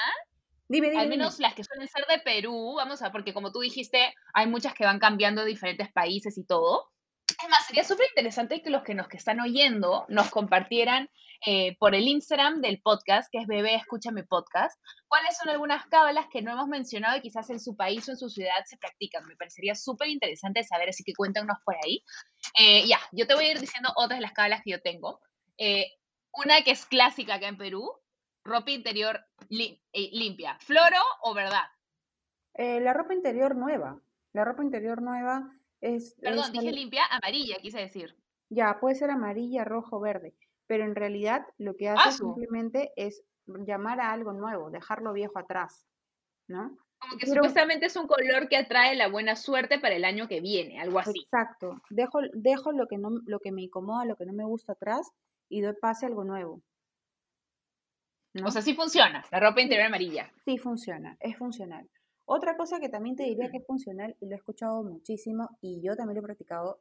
Dime, dime.
al
dime.
menos las que suelen ser de Perú, vamos a, porque como tú dijiste, hay muchas que van cambiando de diferentes países y todo. Es más, sería súper interesante que los que nos que están oyendo nos compartieran eh, por el Instagram del podcast, que es Bebé Escúchame Podcast, cuáles son algunas cábalas que no hemos mencionado y quizás en su país o en su ciudad se practican. Me parecería súper interesante saber, así que cuéntanos por ahí. Eh, ya, yo te voy a ir diciendo otras de las cábalas que yo tengo. Eh, una que es clásica acá en Perú, ropa interior lim- eh, limpia. ¿Floro o verdad?
Eh, la ropa interior nueva. La ropa interior nueva es.
Perdón,
es
dije
al-
limpia, amarilla, quise decir.
Ya, puede ser amarilla, rojo, verde. Pero en realidad lo que hace
Asu.
simplemente es llamar a algo nuevo, dejarlo viejo atrás. ¿No?
Como que
Pero-
supuestamente es un color que atrae la buena suerte para el año que viene, algo así.
Exacto. Dejo, dejo lo que no, lo que me incomoda, lo que no me gusta atrás y doy pase a algo nuevo. ¿No?
O sea, sí funciona, la ropa interior amarilla.
Sí funciona, es funcional. Otra cosa que también te diría que es funcional, y lo he escuchado muchísimo, y yo también lo he practicado,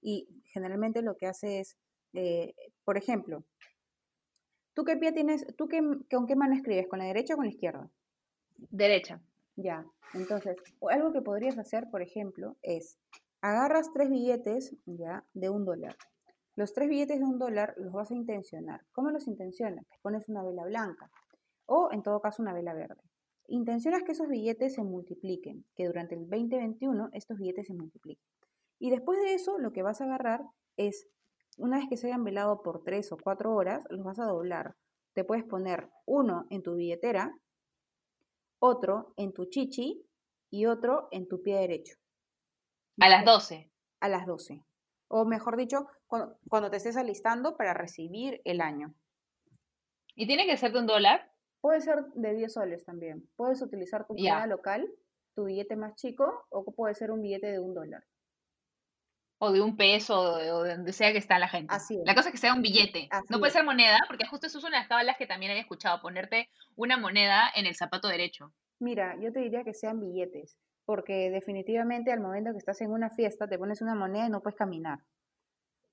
y generalmente lo que hace es, eh, por ejemplo, ¿tú qué pie tienes, tú qué, con qué mano escribes, con la derecha o con la izquierda?
Derecha.
Ya, entonces, algo que podrías hacer, por ejemplo, es agarras tres billetes, ya, de un dólar. Los tres billetes de un dólar los vas a intencionar. ¿Cómo los intencionas? Pues pones una vela blanca o, en todo caso, una vela verde. Intencionas que esos billetes se multipliquen, que durante el 2021 estos billetes se multipliquen. Y después de eso, lo que vas a agarrar es, una vez que se hayan velado por tres o cuatro horas, los vas a doblar. Te puedes poner uno en tu billetera, otro en tu chichi y otro en tu pie derecho
A las 12.
a las 12. O mejor dicho, cuando, cuando te estés alistando para recibir el año.
¿Y tiene que ser de un dólar?
Puede ser de 10 soles también. Puedes utilizar tu moneda local, tu billete más chico, o puede ser un billete de un dólar.
O de un peso, o de, o de donde sea que está la gente.
Así es.
La cosa es que sea un billete.
Así
no puede
es.
ser moneda, porque justo eso es una de las cábalas que también había escuchado, ponerte una moneda en el zapato derecho.
Mira, yo te diría que sean billetes, porque definitivamente al momento que estás en una fiesta te pones una moneda y no puedes caminar.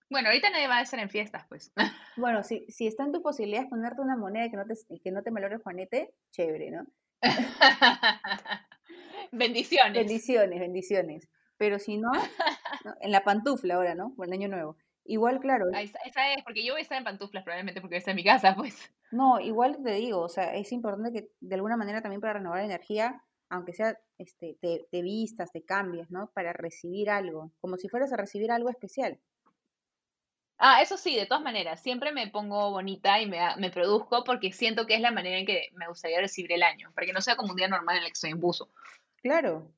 Bueno, ahorita nadie va a estar en fiestas, pues.
Bueno, si, si está en tus posibilidades ponerte una moneda y que no te, que no te malore el juanete, chévere, ¿no?
Bendiciones.
Bendiciones, bendiciones. Pero si no, en la pantufla ahora, ¿no? Por el año nuevo. Igual, claro,
Esa, esa es, porque yo voy a estar en pantuflas probablemente porque voy a estar en mi casa, pues.
no, igual te digo, o sea, es importante que de alguna manera también para renovar la energía, aunque sea, este, te, te vistas, te cambies, ¿no? Para recibir algo, como si fueras a recibir algo especial.
Ah, eso sí, de todas maneras, siempre me pongo bonita y me, me produzco porque siento que es la manera en que me gustaría recibir el año, para que no sea como un día normal en el que estoy en buzo.
Claro,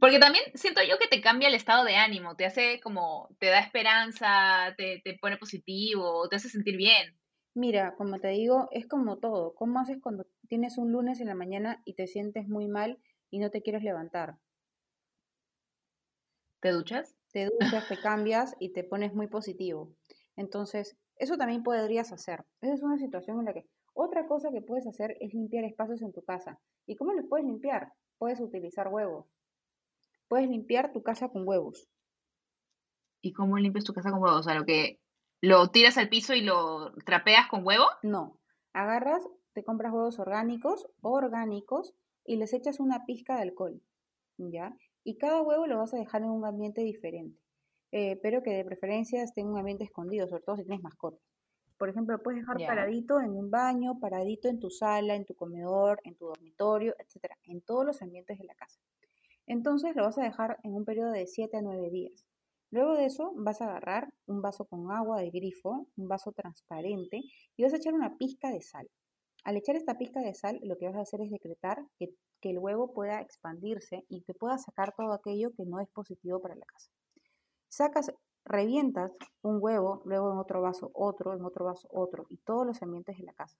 Porque también siento yo que te cambia el estado de ánimo, te hace como, te da esperanza, te, te pone positivo, te hace sentir bien.
mira, como te digo, es como todo. ¿Cómo haces cuando tienes un lunes en la mañana y te sientes muy mal y no te quieres levantar?
¿Te duchas?
te duchas, te cambias y te pones muy positivo. Entonces, eso también podrías hacer. Esa es una situación en la que otra cosa que puedes hacer es limpiar espacios en tu casa. ¿Y cómo los puedes limpiar? Puedes utilizar huevos. Puedes limpiar tu casa con huevos.
¿Y cómo limpias tu casa con huevo? O sea, lo que lo tiras al piso y lo trapeas con huevo.
No, agarras, te compras huevos orgánicos, orgánicos, y les echas una pizca de alcohol, ¿ya? Y cada huevo lo vas a dejar en un ambiente diferente, eh, pero que de preferencia esté en un ambiente escondido, sobre todo si tienes mascotas. Por ejemplo, lo puedes dejar paradito en un baño, paradito en tu sala, en tu comedor, en tu dormitorio, etcétera, en todos los ambientes de la casa. Entonces lo vas a dejar en un periodo de 7 a 9 días. Luego de eso vas a agarrar un vaso con agua de grifo, un vaso transparente, y vas a echar una pizca de sal. Al echar esta pizca de sal, lo que vas a hacer es decretar que, que el huevo pueda expandirse y te pueda sacar todo aquello que no es positivo para la casa. sacas, revientas un huevo, luego en otro vaso otro, en otro vaso otro, y todos los ambientes de la casa.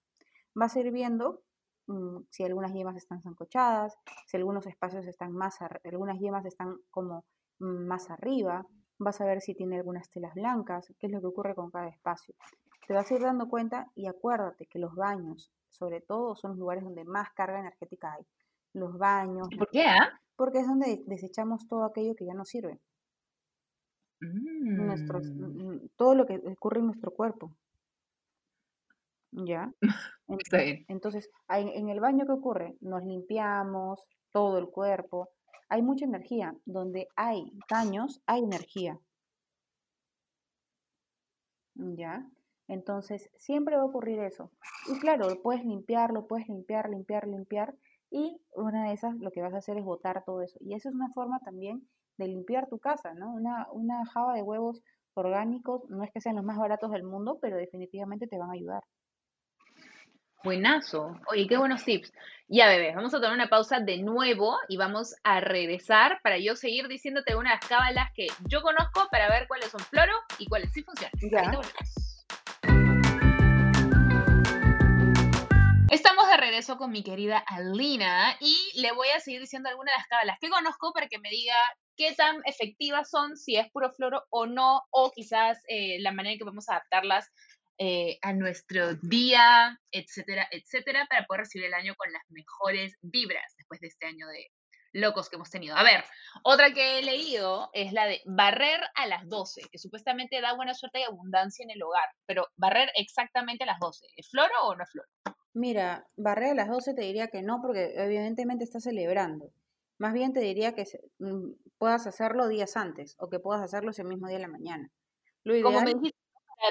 Vas a ir viendo mm, si algunas yemas están zancochadas, si algunos espacios están más, algunas yemas están como mm, más arriba, vas a ver si tiene algunas telas blancas, qué es lo que ocurre con cada espacio. Te vas a ir dando cuenta y acuérdate que los baños, sobre todo, son los lugares donde más carga energética hay. Los baños.
¿Por qué? Ah?
Porque es donde desechamos todo aquello que ya no sirve. Nuestros,
Mm.
todo lo que ocurre en nuestro cuerpo. ¿Ya? Entonces, ahí en el baño, ¿qué ocurre? Nos limpiamos todo el cuerpo. Hay mucha energía. Donde hay daños, hay energía. ¿Ya? Entonces, siempre va a ocurrir eso. Y claro, lo puedes limpiar, lo puedes limpiar, limpiar, limpiar. Y una de esas lo que vas a hacer es botar todo eso. Y eso es una forma también de limpiar tu casa, ¿no? Una, una java de huevos orgánicos, no es que sean los más baratos del mundo, pero definitivamente te van a ayudar.
Buenazo. Oye, qué buenos tips. Ya, bebés, vamos a tomar una pausa de nuevo y vamos a regresar para yo seguir diciéndote una de las cábalas que yo conozco para ver cuáles son floro y cuáles sí funcionan.
Ya.
Estamos de regreso con mi querida Alina y le voy a seguir diciendo algunas de las cábalas que conozco para que me diga qué tan efectivas son, si es puro floro o no, o quizás eh, la manera en que a adaptarlas eh, a nuestro día, etcétera, etcétera, para poder recibir el año con las mejores vibras después de este año de locos que hemos tenido. A ver, otra que he leído es la de barrer a las 12, que supuestamente da buena suerte y abundancia en el hogar, pero barrer exactamente a las 12, ¿es floro o no es floro?
Mira, barrer a las 12 te diría que no, porque evidentemente estás celebrando. Más bien te diría que mm, puedas hacerlo días antes o que puedas hacerlo ese mismo día en la mañana. Lo
Como me dijiste,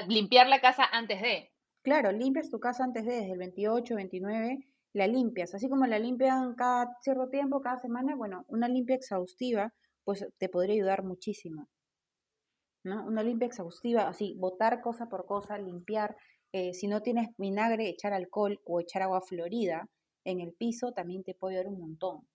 limpiar la casa antes de.
claro, limpias tu casa antes de, desde el 28, 29, la limpias. Así como la limpian cada cierto tiempo, cada semana, bueno, una limpia exhaustiva, pues te podría ayudar muchísimo. ¿no? Una limpia exhaustiva, así, botar cosa por cosa, limpiar. Eh, si no tienes vinagre, echar alcohol o echar agua florida en el piso también te puede ayudar un montón.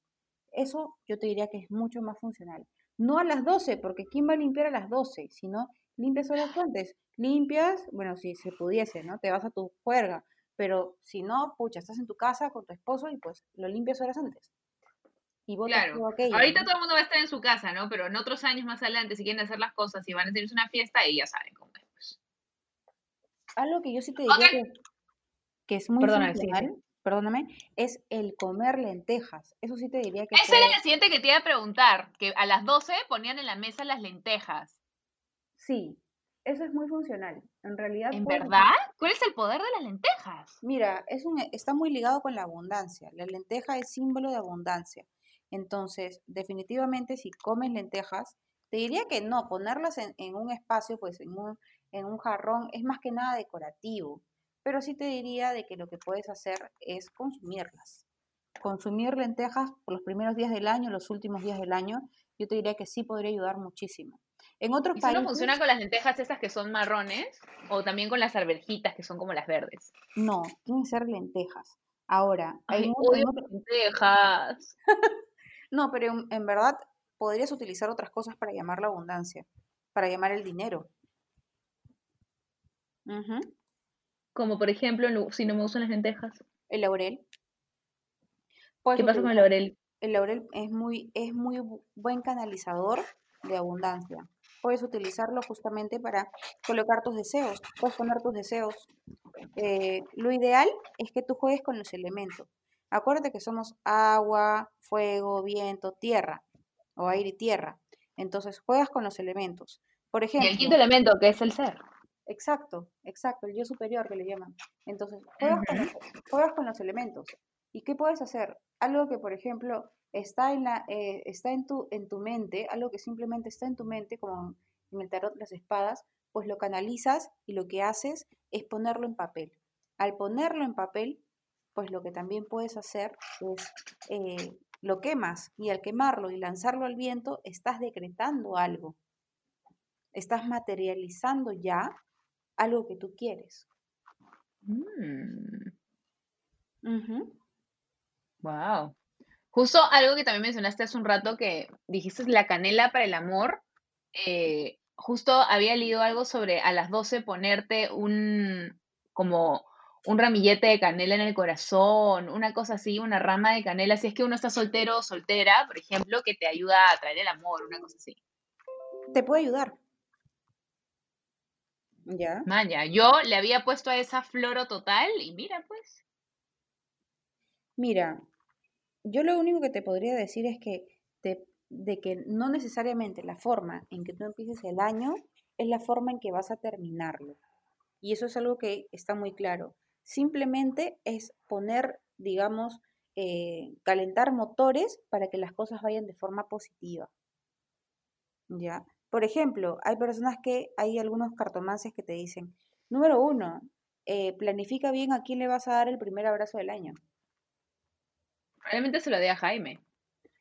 Eso yo te diría que es mucho más funcional. No a las 12, porque ¿quién va a limpiar a las 12? Si no, limpias horas antes. Limpias, bueno, si se pudiese, ¿no? Te vas a tu juerga. Pero si no, pucha, estás en tu casa con tu esposo y pues lo limpias horas antes. Y
Claro.
aquello,
Ahorita
¿no?
todo el mundo va a estar en su casa, ¿no? Pero en otros años más adelante, si quieren hacer las cosas y van a hacerse una fiesta, y ya saben cómo.
Algo que yo sí te diría que, que es muy
Perdóname, sí, sí.
funcional, perdóname, es el comer lentejas. Eso sí te diría que
Esa
puede-
era la siguiente que te iba a preguntar, que a las 12 ponían en la mesa las lentejas.
Sí, eso es muy funcional. En realidad,
¿En verdad? ¿Cuál es el poder de las lentejas?
Mira, es un, está muy ligado con la abundancia. La lenteja es símbolo de abundancia. Entonces, definitivamente, si comes lentejas, te diría que no, ponerlas en, en un espacio, pues en un, en un jarrón, es más que nada decorativo. Pero sí te diría de que lo que puedes hacer es consumirlas. Consumir lentejas por los primeros días del año, los últimos días del año, yo te diría que sí podría ayudar muchísimo. En otros
¿Y solo
países,
funciona con las lentejas estas que son marrones o también con las arvejitas que son como las verdes?
no, tienen que ser lentejas. Ahora,
Ay,
en, otro- en
odio
otro-
las lentejas.
No, pero en, en verdad podrías utilizar otras cosas para llamar la abundancia, para llamar el dinero.
Como por ejemplo, si no me gustan las lentejas.
El laurel.
¿Qué pasa con el laurel?
El laurel es muy, es muy bu- buen canalizador de abundancia. Puedes utilizarlo justamente para colocar tus deseos. Puedes poner tus deseos. Eh, lo ideal es que tú juegues con los elementos. Acuérdate que somos agua, fuego, viento, tierra, o aire y tierra. Entonces juegas con los elementos. Por
Y
ejemplo,
el quinto elemento, que es el ser.
Exacto, exacto, el yo superior que le llaman. Entonces, juegas con los, juegas con los elementos. ¿Y qué puedes hacer? Algo que, por ejemplo, está en, la, eh, está en, tu, en tu mente, algo que simplemente está en tu mente, como en el tarot las espadas, pues lo canalizas y lo que haces es ponerlo en papel. Al ponerlo en papel, pues lo que también puedes hacer es eh, lo quemas y al quemarlo y lanzarlo al viento, estás decretando algo. Estás materializando ya algo que tú quieres.
Mm, wow. Justo algo que también mencionaste hace un rato que dijiste la canela para el amor. eh, justo había leído algo sobre a las 12 ponerte un, como un ramillete de canela en el corazón, una cosa así, una rama de canela, si es que uno está soltero o soltera, por ejemplo, que te ayuda a traer el amor, una cosa así.
Te puede ayudar. ¿Ya?
Maña, yo le había puesto a esa floro total y mira pues.
Mira, yo lo único que te podría decir es que te, de que no necesariamente la forma en que tú empieces el año es la forma en que vas a terminarlo. Y eso es algo que está muy claro. Simplemente es poner, digamos, eh, calentar motores para que las cosas vayan de forma positiva. ¿Ya? Por ejemplo, hay personas que, hay algunos cartomances que te dicen, número uno, eh, planifica bien a quién le vas a dar el primer abrazo del año.
Probablemente se lo dé a Jaime.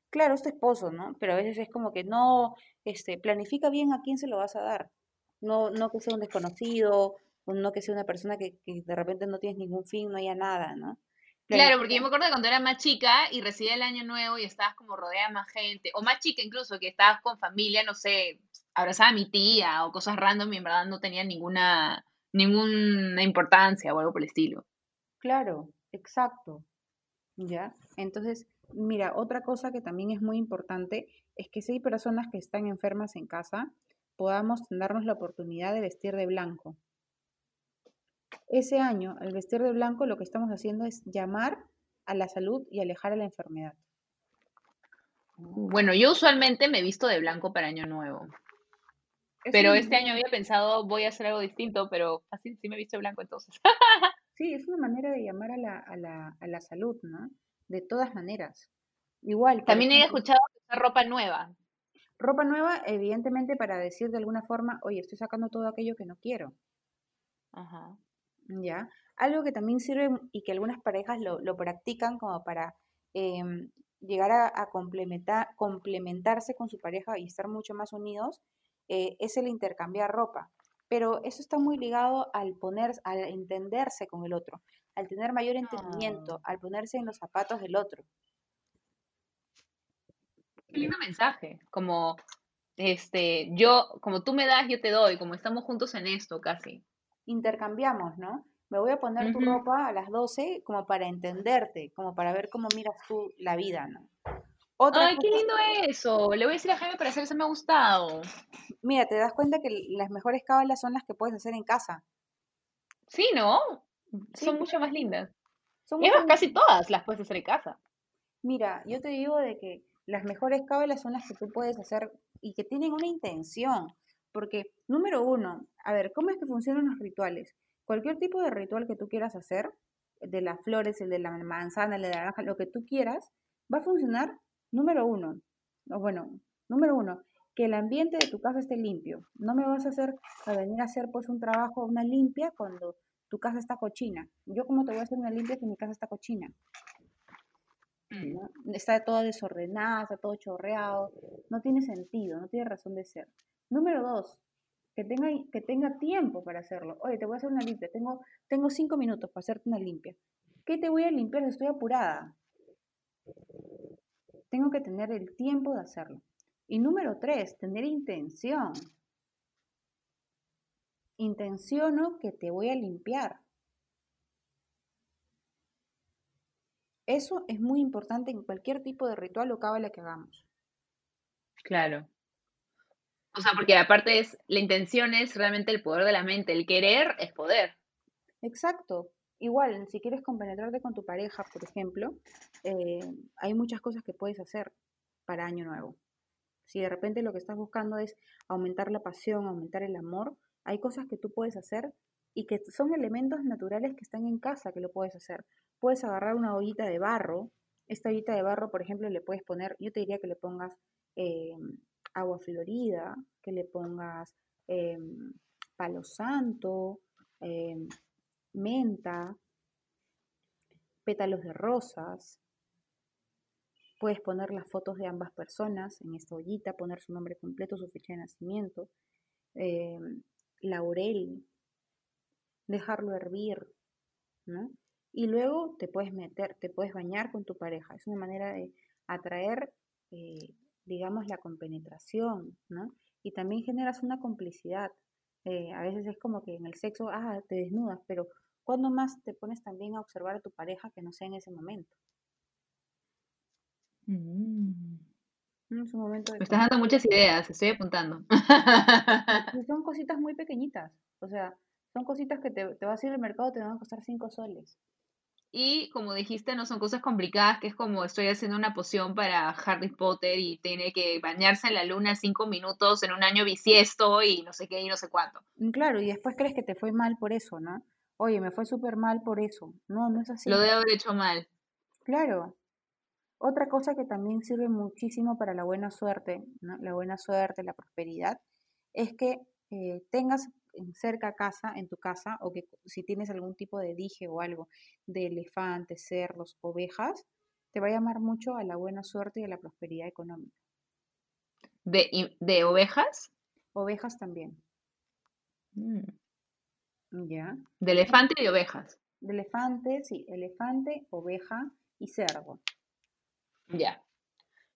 Claro, es tu esposo, ¿no? Pero a veces es como que no, este, planifica bien a quién se lo vas a dar. No, no que sea un desconocido, no que sea una persona que, que de repente no tienes ningún fin, no haya nada, ¿no?
Claro, porque yo me acuerdo de cuando era más chica y recibía el año nuevo y estabas como rodeada de más gente, o más chica incluso, que estabas con familia, no sé, abrazaba a mi tía o cosas random y en verdad no tenía ninguna, ninguna importancia o algo por el estilo.
Claro, exacto. ¿Ya? Entonces, mira, otra cosa que también es muy importante es que si hay personas que están enfermas en casa, podamos darnos la oportunidad de vestir de blanco. Ese año, al vestir de blanco, lo que estamos haciendo es llamar a la salud y alejar a la enfermedad.
Bueno, yo usualmente me visto de blanco para Año Nuevo. Pero este año había pensado, voy a hacer algo distinto, pero así sí me visto de blanco entonces.
sí, es una manera de llamar a la, a la, a la salud, ¿no? De todas maneras. Igual.
También he escuchado usar ropa nueva.
Ropa nueva, evidentemente, para decir de alguna forma, oye, estoy sacando todo aquello que no quiero. Ajá. ¿Ya? Algo que también sirve y que algunas parejas lo, lo practican como para em, llegar a, complementar, complementarse con su pareja y estar mucho más unidos, eh, es el intercambiar ropa. Pero eso está muy ligado al poner, al entenderse con el otro, al tener mayor entendimiento, ah. al ponerse en los zapatos del otro.
Qué lindo mensaje, como este, yo, como tú me das, yo te doy, como estamos juntos en esto casi
intercambiamos, ¿no? Me voy a poner tu ropa a las 12 como para entenderte, como para ver cómo miras tú la vida, ¿no?
Ay, qué lindo eso. Le voy a decir a Jaime para hacer eso, me ha gustado.
Mira, te das cuenta que las mejores cábalas son las que puedes hacer en casa.
Sí, ¿no? son mucho más lindas. Son y casi todas las puedes hacer en casa.
Mira, yo te digo de que las mejores cábalas son las que tú puedes hacer y que tienen una intención. Porque, número uno, a ver, ¿cómo es que funcionan los rituales? Cualquier tipo de ritual que tú quieras hacer, de las flores, el de la manzana, el de la naranja, lo que tú quieras, va a funcionar, número uno, o bueno, número uno, que el ambiente de tu casa esté limpio. No me vas a hacer a venir a hacer pues un trabajo, una limpia cuando tu casa está cochina. Yo como te voy a hacer una limpia si mi casa está cochina. Mm. Está todo desordenada, está todo chorreado. No tiene sentido, no tiene razón de ser. Número dos, que tenga, que tenga tiempo para hacerlo. Oye, te voy a hacer una limpia, tengo, tengo cinco minutos para hacerte una limpia. ¿Qué te voy a limpiar si estoy apurada? Tengo que tener el tiempo de hacerlo. Y número tres, tener intención. Intenciono que te voy a limpiar. Eso es muy importante en cualquier tipo de ritual o cábala que hagamos.
Claro. O sea, porque aparte es, la intención es realmente el poder de la mente, el querer es poder.
Exacto. Igual, si quieres compenetrarte con tu pareja, por ejemplo, eh, hay muchas cosas que puedes hacer para Año Nuevo. Si de repente lo que estás buscando es aumentar la pasión, aumentar el amor, hay cosas que tú puedes hacer y que son elementos naturales que están en casa que lo puedes hacer. Puedes agarrar una ollita de barro. Esta ollita de barro, por ejemplo, le puedes poner, yo te diría que le pongas eh, agua florida, que le pongas em, palo santo, em, menta, pétalos de rosas. Puedes poner las fotos de ambas personas en esta ollita, poner su nombre completo, su fecha de nacimiento, em, laurel, dejarlo hervir, ¿no? Y luego te puedes meter, te puedes bañar con tu pareja. Es una manera de atraer eh, digamos, la compenetración, ¿no? y también generas una complicidad. Eh, a veces es como que en el sexo, ah, te desnudas, pero ¿cuándo más te pones también a observar a tu pareja que no sea en ese momento?
Mm.
Es un momento de
Me estás dando muchas ideas, estoy apuntando.
Y son cositas muy pequeñitas. O sea, son cositas que te, te vas a ir al mercado, te van a costar 5 soles.
Y como dijiste, no son cosas complicadas, que es como estoy haciendo una poción para Harry Potter y tiene que bañarse en la luna cinco minutos en un año bisiesto y no sé qué y no sé cuánto.
Mm, Claro, y después crees que te fue mal por eso, ¿no? Oye, me fue súper mal por eso. No, no es así.
Lo debo haber hecho mal.
Claro. Otra cosa que también sirve muchísimo para la buena suerte, ¿no? La buena suerte, la prosperidad, es que eh, tengas en cerca casa, en tu casa, o que si tienes algún tipo de dije o algo de elefantes, cerdos, ovejas, te va a llamar mucho a la buena suerte y a la prosperidad económica.
¿De, de ovejas?
Ovejas también,
Mm.
¿Ya?
De elefante y de ovejas.
De elefante, sí, elefante, oveja y cerdo.
Ya.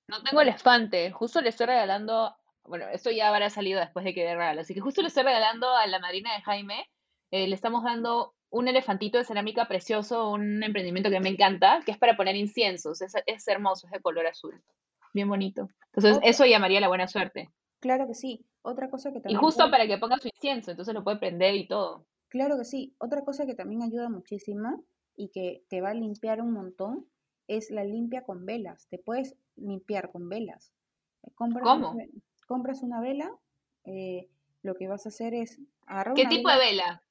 No tengo elefante. Justo le estoy regalando. Bueno, esto ya habrá salido después de que dé regalo. Así que justo le estoy regalando a la madrina de Jaime. eh, le estamos dando un elefantito de cerámica precioso, un emprendimiento que me encanta, que es para poner inciensos. Es, es hermoso, es de color azul. Bien bonito. Entonces, eso llamaría la buena suerte.
Claro que sí. Otra cosa que
Y
también
justo
puede-
para que ponga su incienso, entonces lo puede prender y todo.
Claro que sí. Otra cosa que también ayuda muchísimo y que te va a limpiar un montón es la limpia con velas. Te puedes limpiar con velas. Eh, Compras
¿Cómo?
Una, compras una vela, eh, lo que vas a hacer es agarrar
¿Qué
una
tipo de
vela,
vela?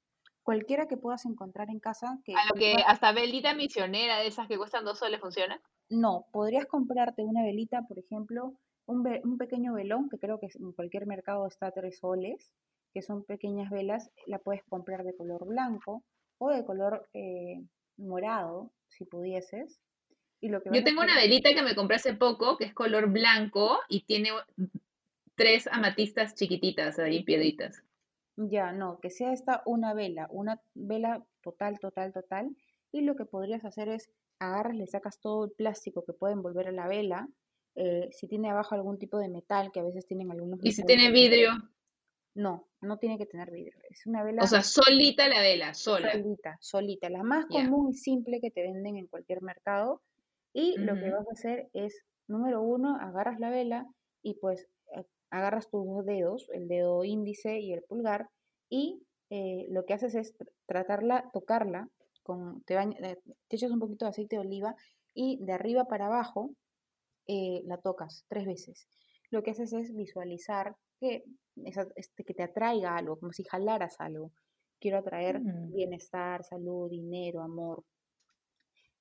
cualquiera que puedas encontrar en casa, que
A lo que
puedas-
hasta velita misionera de esas que cuestan dos soles funciona.
no, podrías comprarte una velita, por ejemplo, un, ve- un pequeño velón, que creo que en cualquier mercado está a tres soles, que son pequeñas velas, la puedes comprar de color blanco o de color eh, morado, si pudieses. Y lo que
Yo tengo una velita que me compré hace poco, que es color blanco y tiene tres amatistas chiquititas ahí, piedritas.
Ya, no, que sea esta una vela, una vela total, total, total. Y lo que podrías hacer es agarras, le sacas todo el plástico que puede envolver a la vela. eh, si tiene abajo algún tipo de metal, que a veces tienen algunos
Y si tiene vidrio,
No, no tiene que tener vidrio. Es una vela
o sea, solita la vela, sola.
solita, solita, la más común y simple que te venden en cualquier mercado. Y lo que vas a hacer es, número uno, agarras la vela y pues eh, agarras tus dos dedos, el dedo índice y el pulgar, y eh, lo que haces es tr- tratarla, tocarla, con, te, baña- eh, te echas un poquito de aceite de oliva y de arriba para abajo eh, la tocas tres veces. Lo que haces es visualizar que, esa- este, que te atraiga algo, como si jalaras algo. Quiero atraer
Mm.
bienestar, salud, dinero, amor.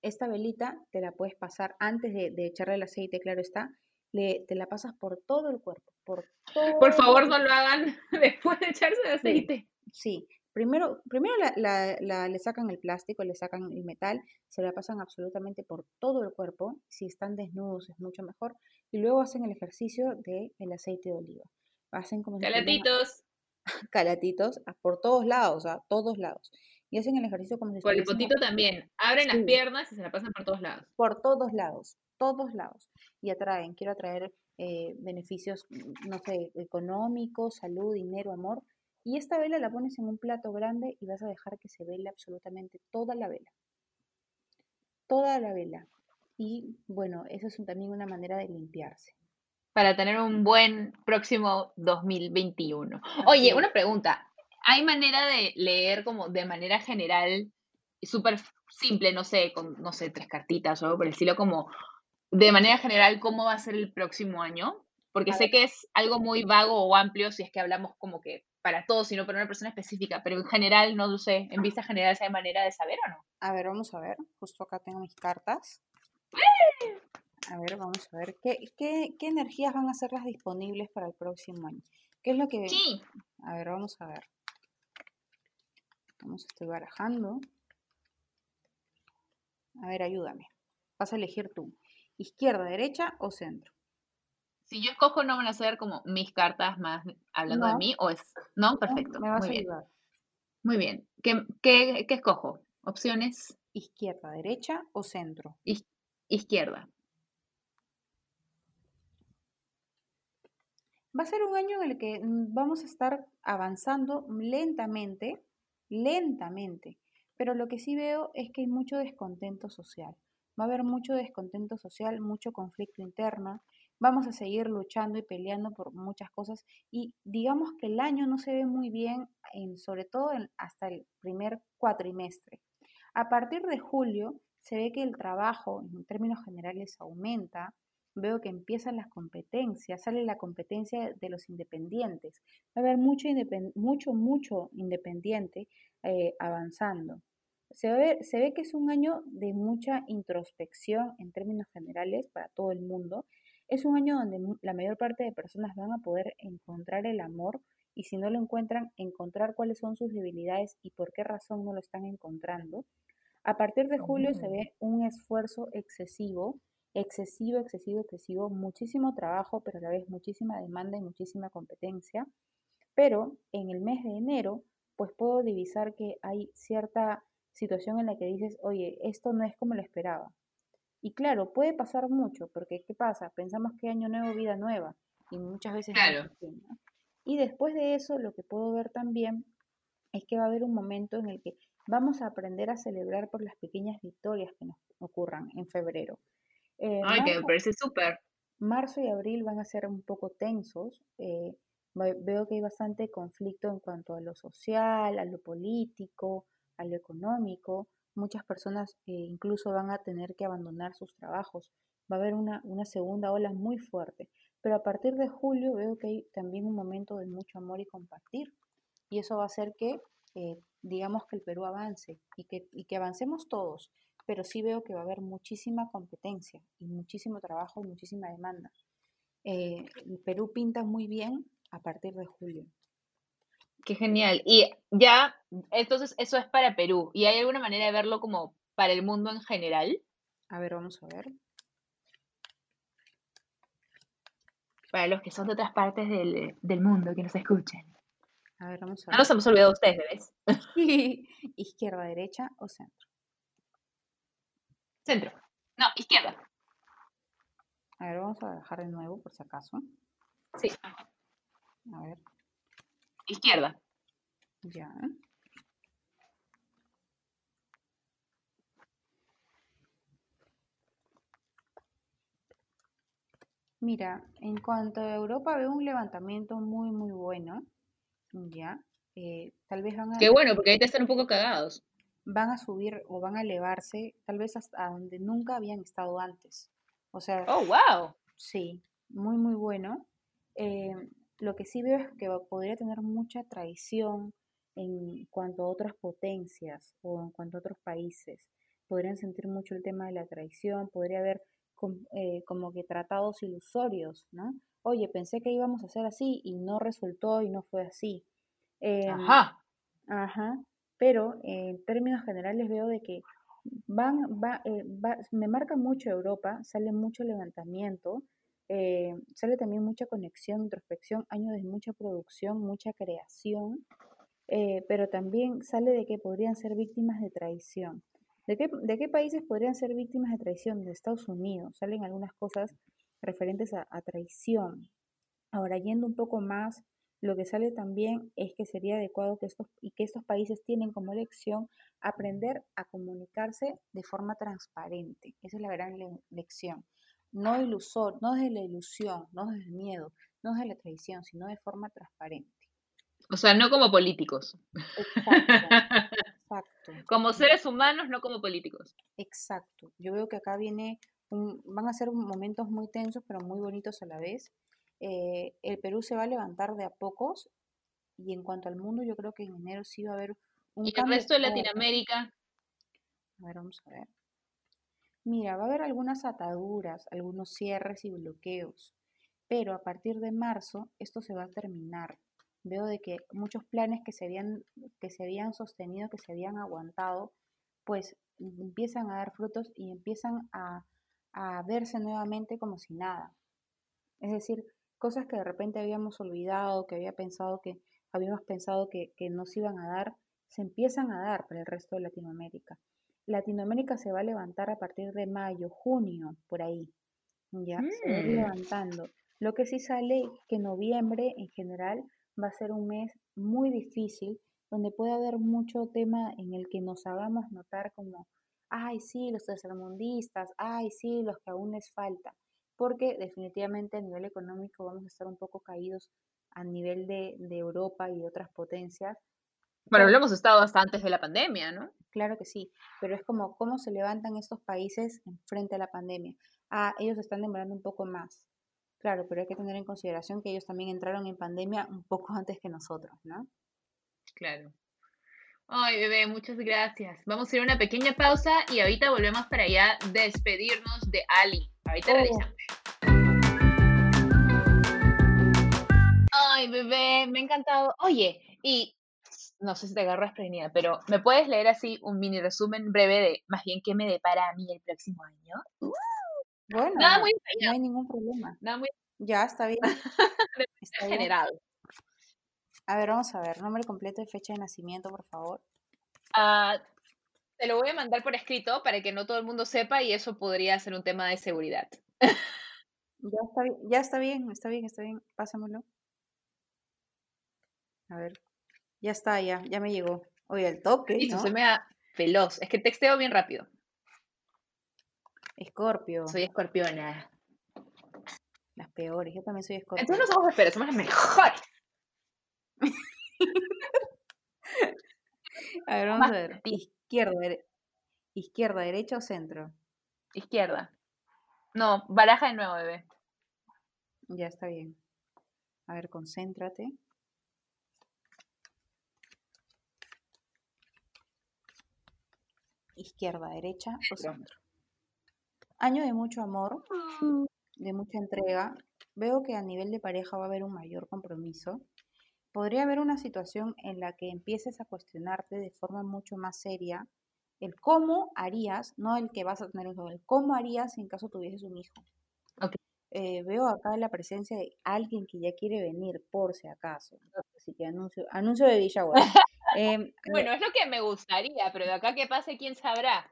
Esta velita te la puedes pasar antes de, de echarle el aceite, claro está, le, te la pasas por todo el cuerpo, por todo
Por favor,
el-
no lo hagan después de echarse el aceite.
Sí, primero, primero la, la- la- le sacan el plástico, le sacan el metal, se la pasan absolutamente por todo el cuerpo. Si están desnudos es mucho mejor. Y luego hacen el ejercicio del aceite de oliva. Hacen como si
Calatitos,
calatitos a- por todos lados, a todos lados. Y hacen el ejercicio como si
por el potito también. Abren las piernas y se la pasan por todos lados.
por todos lados, todos lados. Y atraen, quiero atraer eh, beneficios, mm, no sé, económicos, salud, dinero, amor. Y esta vela la pones en un plato grande y vas a dejar que se vele absolutamente toda la vela. Toda la vela. Y bueno, eso es también una manera de limpiarse.
Para tener un buen próximo 2021. Oye, una pregunta. ¿Hay manera de leer como de manera general, súper simple, no sé, con, no sé, tres cartitas o algo por el estilo, como de manera general, cómo va a ser el próximo año? Porque sé que es algo muy vago o amplio si es que hablamos como que para todos, sino para una persona específica, pero en general, no lo sé, en vista general, hay manera de saber o no?
A ver, vamos a ver. Justo acá tengo mis cartas. A ver, vamos a ver. ¿Qué, qué, qué energías van a ser las disponibles para el próximo año? ¿Qué es lo que...
Sí.
A ver, vamos a ver. Vamos, estoy barajando. A ver, ayúdame. Vas a elegir tú. Izquierda, derecha o centro.
Si yo escojo, no van a ser como mis cartas más hablando de mí, o es. No, perfecto.
Me vas
Muy
a
bien.
ayudar.
Muy bien. ¿Qué, qué, qué escojo? Opciones
Izquierda, derecha o centro.
izquierda.
Va a ser un año en el que mm, vamos a estar avanzando lentamente, lentamente, pero lo que sí veo es que hay mucho descontento social. Va a haber mucho descontento social, mucho conflicto interno. Vamos a seguir luchando y peleando por muchas cosas y digamos que el año no se ve muy bien, en, sobre todo hasta el primer cuatrimestre. A partir de julio se ve que el trabajo en términos generales aumenta, veo que empiezan las competencias, sale la competencia de los independientes. Va a haber mucho, mucho, mucho independiente eh, avanzando. Se ve, se ve que es un año de mucha introspección en términos generales para todo el mundo. Es un año donde la mayor parte de personas van a poder encontrar el amor y si no lo encuentran, encontrar cuáles son sus debilidades y por qué razón no lo están encontrando. A partir de julio se ve un esfuerzo excesivo, excesivo, excesivo, excesivo, muchísimo trabajo, pero a la vez muchísima demanda y muchísima competencia. Pero en el mes de enero, pues puedo divisar que hay cierta situación en la que dices, oye, esto no es como lo esperaba. Y claro, puede pasar mucho, porque ¿qué pasa? Pensamos que año nuevo, vida nueva, y muchas veces
claro.
Y después de eso, lo que puedo ver también es que va a haber un momento en el que vamos a aprender a celebrar por las pequeñas victorias que nos ocurran en febrero.
Eh, Ay, que me parece súper.
Marzo y abril van a ser un poco tensos. Eh, veo que hay bastante conflicto en cuanto a lo social, a lo político, a lo económico. Muchas personas eh, incluso van a tener que abandonar sus trabajos. Va a haber una, una segunda ola muy fuerte. Pero a partir de julio veo que hay también un momento de mucho amor y compartir. Y eso va a hacer que, eh, digamos, que el Perú avance y que, y que avancemos todos. Pero sí veo que va a haber muchísima competencia y muchísimo trabajo y muchísima demanda. Eh, el Perú pinta muy bien a partir de julio.
Qué genial. Y ya, entonces eso es para Perú. ¿Y hay alguna manera de verlo como para el mundo en general?
A ver, vamos a ver.
Para los que son de otras partes del, mundo que nos escuchen.
A ver, vamos a ver.
No nos hemos olvidado ustedes, bebés.
izquierda, derecha o centro.
Centro. No, izquierda.
A ver, vamos a dejar de nuevo por si acaso.
Sí.
A ver.
Izquierda.
Ya. Mira, en cuanto a Europa veo un levantamiento muy, muy bueno. Ya. Eh, tal vez van a...
Qué bueno, porque ahorita están un poco cagados.
Van a subir o van a elevarse, tal vez hasta donde nunca habían estado antes. O sea...
Oh, wow.
Sí, muy, muy bueno. Eh, lo que sí veo es que podría tener mucha traición en cuanto a otras potencias o en cuanto a otros países. Podrían sentir mucho el tema de la traición, podría haber eh, como que tratados ilusorios, ¿no? Oye, pensé que íbamos a hacer así y no resultó y no fue así.
Em, ajá.
Ajá. Pero en términos generales veo de que van, va, eh, va, me marca mucho Europa, sale mucho levantamiento, eh, sale también mucha conexión, introspección, años de mucha producción, mucha creación, eh, pero también sale de que podrían ser víctimas de traición. ¿De qué, ¿De qué, países podrían ser víctimas de traición? De Estados Unidos. Salen algunas cosas referentes a, traición. Ahora, yendo un poco más, lo que sale también es que sería adecuado que estos, y que estos países tienen como lección aprender a comunicarse de forma transparente. Esa es la gran lección no ilusor, no desde la ilusión, no desde el miedo, no desde la traición, sino de forma transparente.
O sea, no como políticos.
Exacto.
Como seres humanos, no como políticos.
Exacto. Yo veo que acá viene, un, van a ser momentos muy tensos, pero muy bonitos a la vez. Eh, el Perú se va a levantar de a pocos y en cuanto al mundo, yo creo que en enero sí va a haber
un ¿Y el resto de Latinoamérica?
A ver, vamos a ver. Mira, va a haber algunas ataduras, algunos cierres y bloqueos, pero a partir de marzo esto se va a terminar. Veo de que muchos planes que se habían, que se habían sostenido, que se habían aguantado, pues empiezan a dar frutos y empiezan a, verse nuevamente como si nada. Es decir, cosas que de repente habíamos olvidado, que había pensado que, habíamos pensado que, que nos iban a dar, se empiezan a dar para el resto de Latinoamérica. Latinoamérica se va a levantar a partir de mayo, junio, por ahí. Ya, se va mm. levantando. Lo que sí sale que noviembre en general va a ser un mes muy difícil, donde puede haber mucho tema en el que nos hagamos notar como, ay, sí, los tercermundistas, ay, sí, los que aún les falta, porque definitivamente a nivel económico vamos a estar un poco caídos a nivel de, de Europa y de otras potencias.
Bueno, lo hemos estado hasta antes de la pandemia, ¿no?
Claro que sí, pero es como cómo se levantan estos países frente a la pandemia. Ah, ellos están demorando un poco más. Claro, pero hay que tener en consideración que ellos también entraron en pandemia un poco antes que nosotros, ¿no?
Claro. Ay, bebé, muchas gracias. Vamos a ir a una pequeña pausa y ahorita volvemos para ya despedirnos de Ali. Ahorita
Oh.
revisamos. Ay, bebé, me ha encantado. Oye, y no sé si te agarras prevenida, pero ¿me puedes leer así un mini resumen breve de más bien qué me depara a mí el próximo año?
Bueno,
Nada
no,
muy
no hay ningún problema.
nada muy
Ya, está bien. Está bien.
generado.
A ver, vamos a ver. Nombre completo y fecha de nacimiento, por favor.
Ah, te lo voy a mandar por escrito para que no todo el mundo sepa y eso podría ser un tema de seguridad.
Ya está bien, ya está bien, está bien, está bien. Pásamelo. A ver. Ya está, ya, ya me llegó. Oye, el toque,
Listo,
¿no?
se me da veloz. Es que texteo bien rápido.
Escorpio,
Soy escorpiona.
las peores. Yo también soy escorpio.
Entonces no somos esperas, somos las mejores.
A ver, vamos
más
a ver. Izquierda, dere- izquierda, derecha o centro.
Izquierda. No, baraja de nuevo, bebé.
Ya está bien. A ver, concéntrate. Izquierda, derecha o
Centro.
Año de mucho amor, de mucha entrega. Veo que a nivel de pareja va a haber un mayor compromiso. Podría haber una situación en la que empieces a cuestionarte de forma mucho más seria el cómo harías, no el que vas a tener un hijo, el cómo harías en caso tuvieses un hijo. Eh, veo acá la presencia de alguien que ya quiere venir, por si acaso. Así que anuncio, anuncio de Villa Em,
Bueno, es lo que me gustaría, pero de acá que pase, quién sabrá.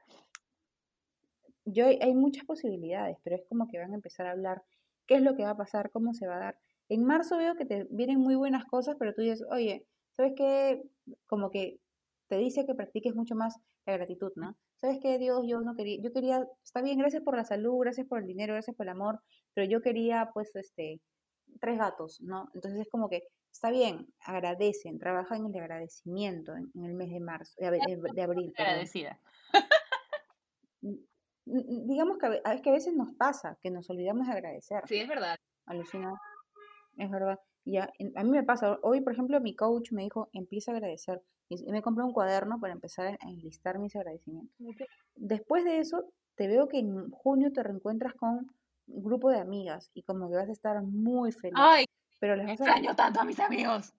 yo hay muchas posibilidades, pero es como que van a empezar a hablar qué es lo que va a pasar, cómo se va a dar. En marzo veo que te vienen muy buenas cosas, pero tú dices, oye, ¿sabes qué? Como que te dice que practiques mucho más la gratitud, ¿no? ¿Sabes qué, Dios? Yo no quería, yo quería, está bien, gracias por la salud, gracias por el dinero, gracias por el amor, pero yo quería, pues, este, tres gatos, ¿no? Entonces es como que, está bien, agradecen, trabajan en el agradecimiento en, en el mes de marzo, de, abri- de abril.
Agradecida.
Digamos que a es que a veces nos pasa que nos olvidamos de agradecer.
Sí, es verdad.
Alucina, es verdad. Y en- a mí me pasa, hoy por ejemplo mi coach me dijo, empieza a agradecer. Y me compré un cuaderno para empezar a enlistar mis agradecimientos. Después de eso, te veo que en junio te reencuentras con un grupo de amigas y como que vas a estar muy feliz.
Ay,
Pero les vas a,
extraño tanto a mis amigos.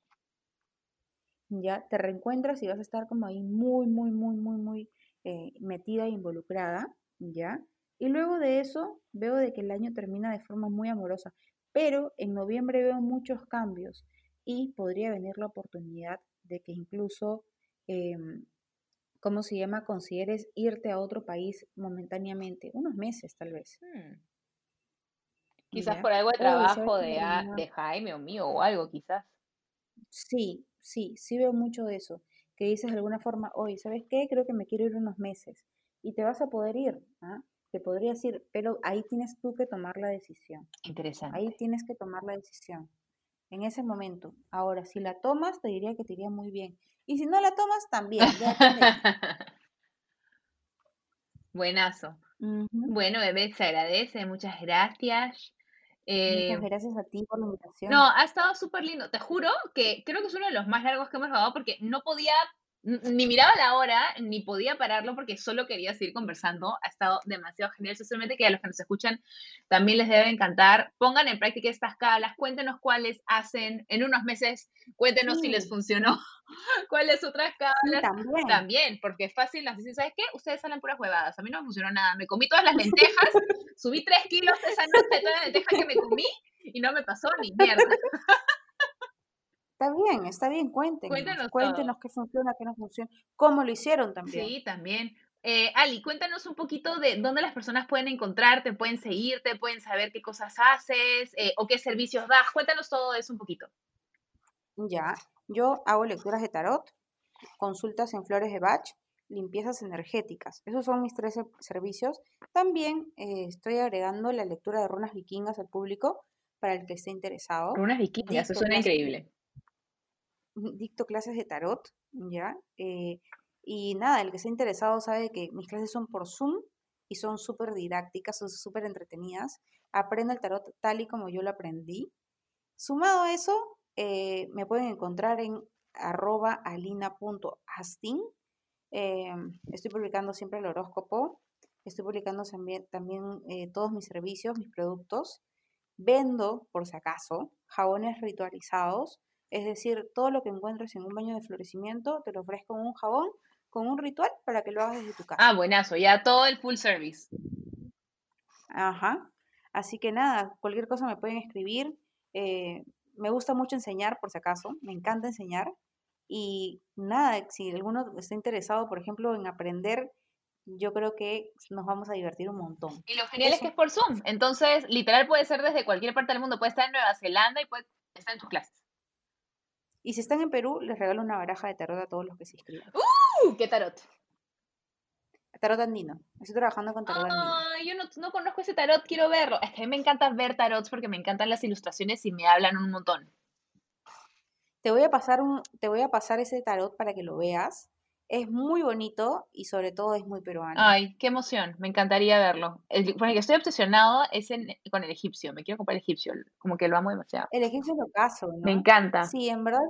ya te reencuentras y vas a estar como ahí muy, muy, muy, muy, muy eh, metida e involucrada, ¿ya? Y luego de eso veo de que el año termina de forma muy amorosa, pero en noviembre veo muchos cambios y podría venir la oportunidad de que incluso, em, ¿cómo se llama? Consideres irte a otro país momentáneamente, unos meses tal vez,
Hmm. Quizás por algo de
Uy, ¿sabes
trabajo de, a-
termina?
de Jaime o mío o algo, quizás.
Sí, sí, sí veo mucho de eso, que dices de alguna forma, oye, ¿sabes qué? Creo que me quiero ir unos meses y te vas a poder ir, ¿ah? Te podrías ir, pero ahí tienes tú que tomar la decisión,
Interesante.
ahí tienes que tomar la decisión, en ese momento. Ahora, si la tomas, te diría que te iría muy bien, y si no la tomas, también, ya.
Buenazo. Bueno, bebé, se agradece, muchas gracias. Eh,
Muchas gracias a ti por la invitación.
no, ha estado súper lindo. Te juro que creo que es uno de los más largos que hemos grabado porque no podía, ni miraba la hora, ni podía pararlo porque solo quería seguir conversando. Ha estado demasiado genial. Sinceramente que a los que nos escuchan también les debe encantar. Pongan en práctica estas calas, cuéntenos cuáles hacen en unos meses, cuéntenos si les
Sí.
funcionó, cuáles otras
Sí,
cábalas
también.
también, porque es fácil, nos dicen, ¿sabes qué? Ustedes salen puras huevadas, a mí no me funcionó nada, me comí todas las lentejas, subí tres kilos esa noche de todas las lentejas que me comí y no me pasó ni mierda.
Está bien, está bien, cuéntenos,
Cuéntenos todo.
cuéntenos qué funciona, qué no funciona, cómo lo hicieron también.
Sí, también. Eh, Ali, cuéntanos un poquito de dónde las personas pueden encontrarte, pueden seguirte, pueden saber qué cosas haces eh, o qué servicios das. Cuéntanos todo eso un poquito.
Ya, yo hago lecturas de tarot, consultas en flores de Bach, limpiezas energéticas. Esos son mis tres servicios. También eh, estoy agregando la lectura de runas vikingas al público para el que esté interesado.
Runas vikingas, eso suena increíble.
Dicto clases de tarot, ¿ya? Eh, y nada, el que esté interesado sabe que mis clases son por Zoom y son súper didácticas, son súper entretenidas. Aprendo el tarot tal y como yo lo aprendí. Sumado a eso, eh, me pueden encontrar en arroba alina.astin. Eh, estoy publicando siempre el horóscopo. Estoy publicando también, también todos mis servicios, mis productos. Vendo, por si acaso, jabones ritualizados. Es decir, todo lo que encuentres en un baño de florecimiento, te lo ofrezco en un jabón con un ritual para que lo hagas desde tu casa.
Ah, buenazo, ya todo el full service.
Ajá. Así que nada, cualquier cosa me pueden escribir. Eh, me gusta mucho enseñar, por si acaso, me encanta enseñar. Y nada, si alguno está interesado, por ejemplo, en aprender, yo creo que nos vamos a divertir un montón.
Y lo genial es que es por Zoom. Entonces, literal puede ser desde cualquier parte del mundo. Puede estar en Nueva Zelanda y puede estar en tus clases.
Y si están en Perú, les regalo una baraja de tarot a todos los que se inscriban.
¡Uh! ¿Qué tarot?
Tarot andino. Estoy trabajando con tarot andino.
Ay, yo no, no, conozco ese tarot, quiero verlo. Es que a mí me encanta ver tarots porque me encantan las ilustraciones y me hablan un montón.
Te voy a pasar un, te voy a pasar ese tarot para que lo veas. Es muy bonito y sobre todo es muy peruano.
Ay, qué emoción, me encantaría verlo. El, con el que estoy obsesionado es con el egipcio, me quiero comprar el egipcio, como que lo amo demasiado.
El egipcio es lo caso, ¿no?
Me encanta.
Sí, en verdad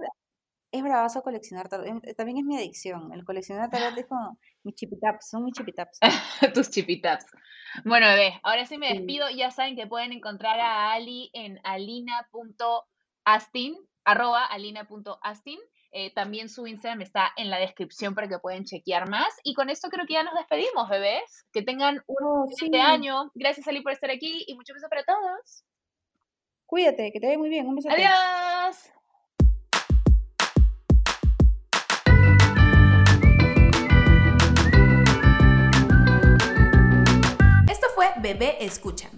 es bravazo coleccionar tarot. Em, también es mi adicción. El coleccionar tarot es como mis chipitaps, son mis chipitaps.
Tus chipitaps. Bueno, bebé, ahora sí me despido. Ya saben que pueden encontrar a Ali en alina.astin, arroba alina.astin. Eh, también su Instagram está en la descripción para que puedan chequear más. Y con esto creo que ya nos despedimos, bebés. Que tengan un oh, excelente año. Gracias, Ali, por estar aquí y muchos besos para todos.
Cuídate, que te vaya muy bien. Un beso.
Adiós.
Bebé Escúchame.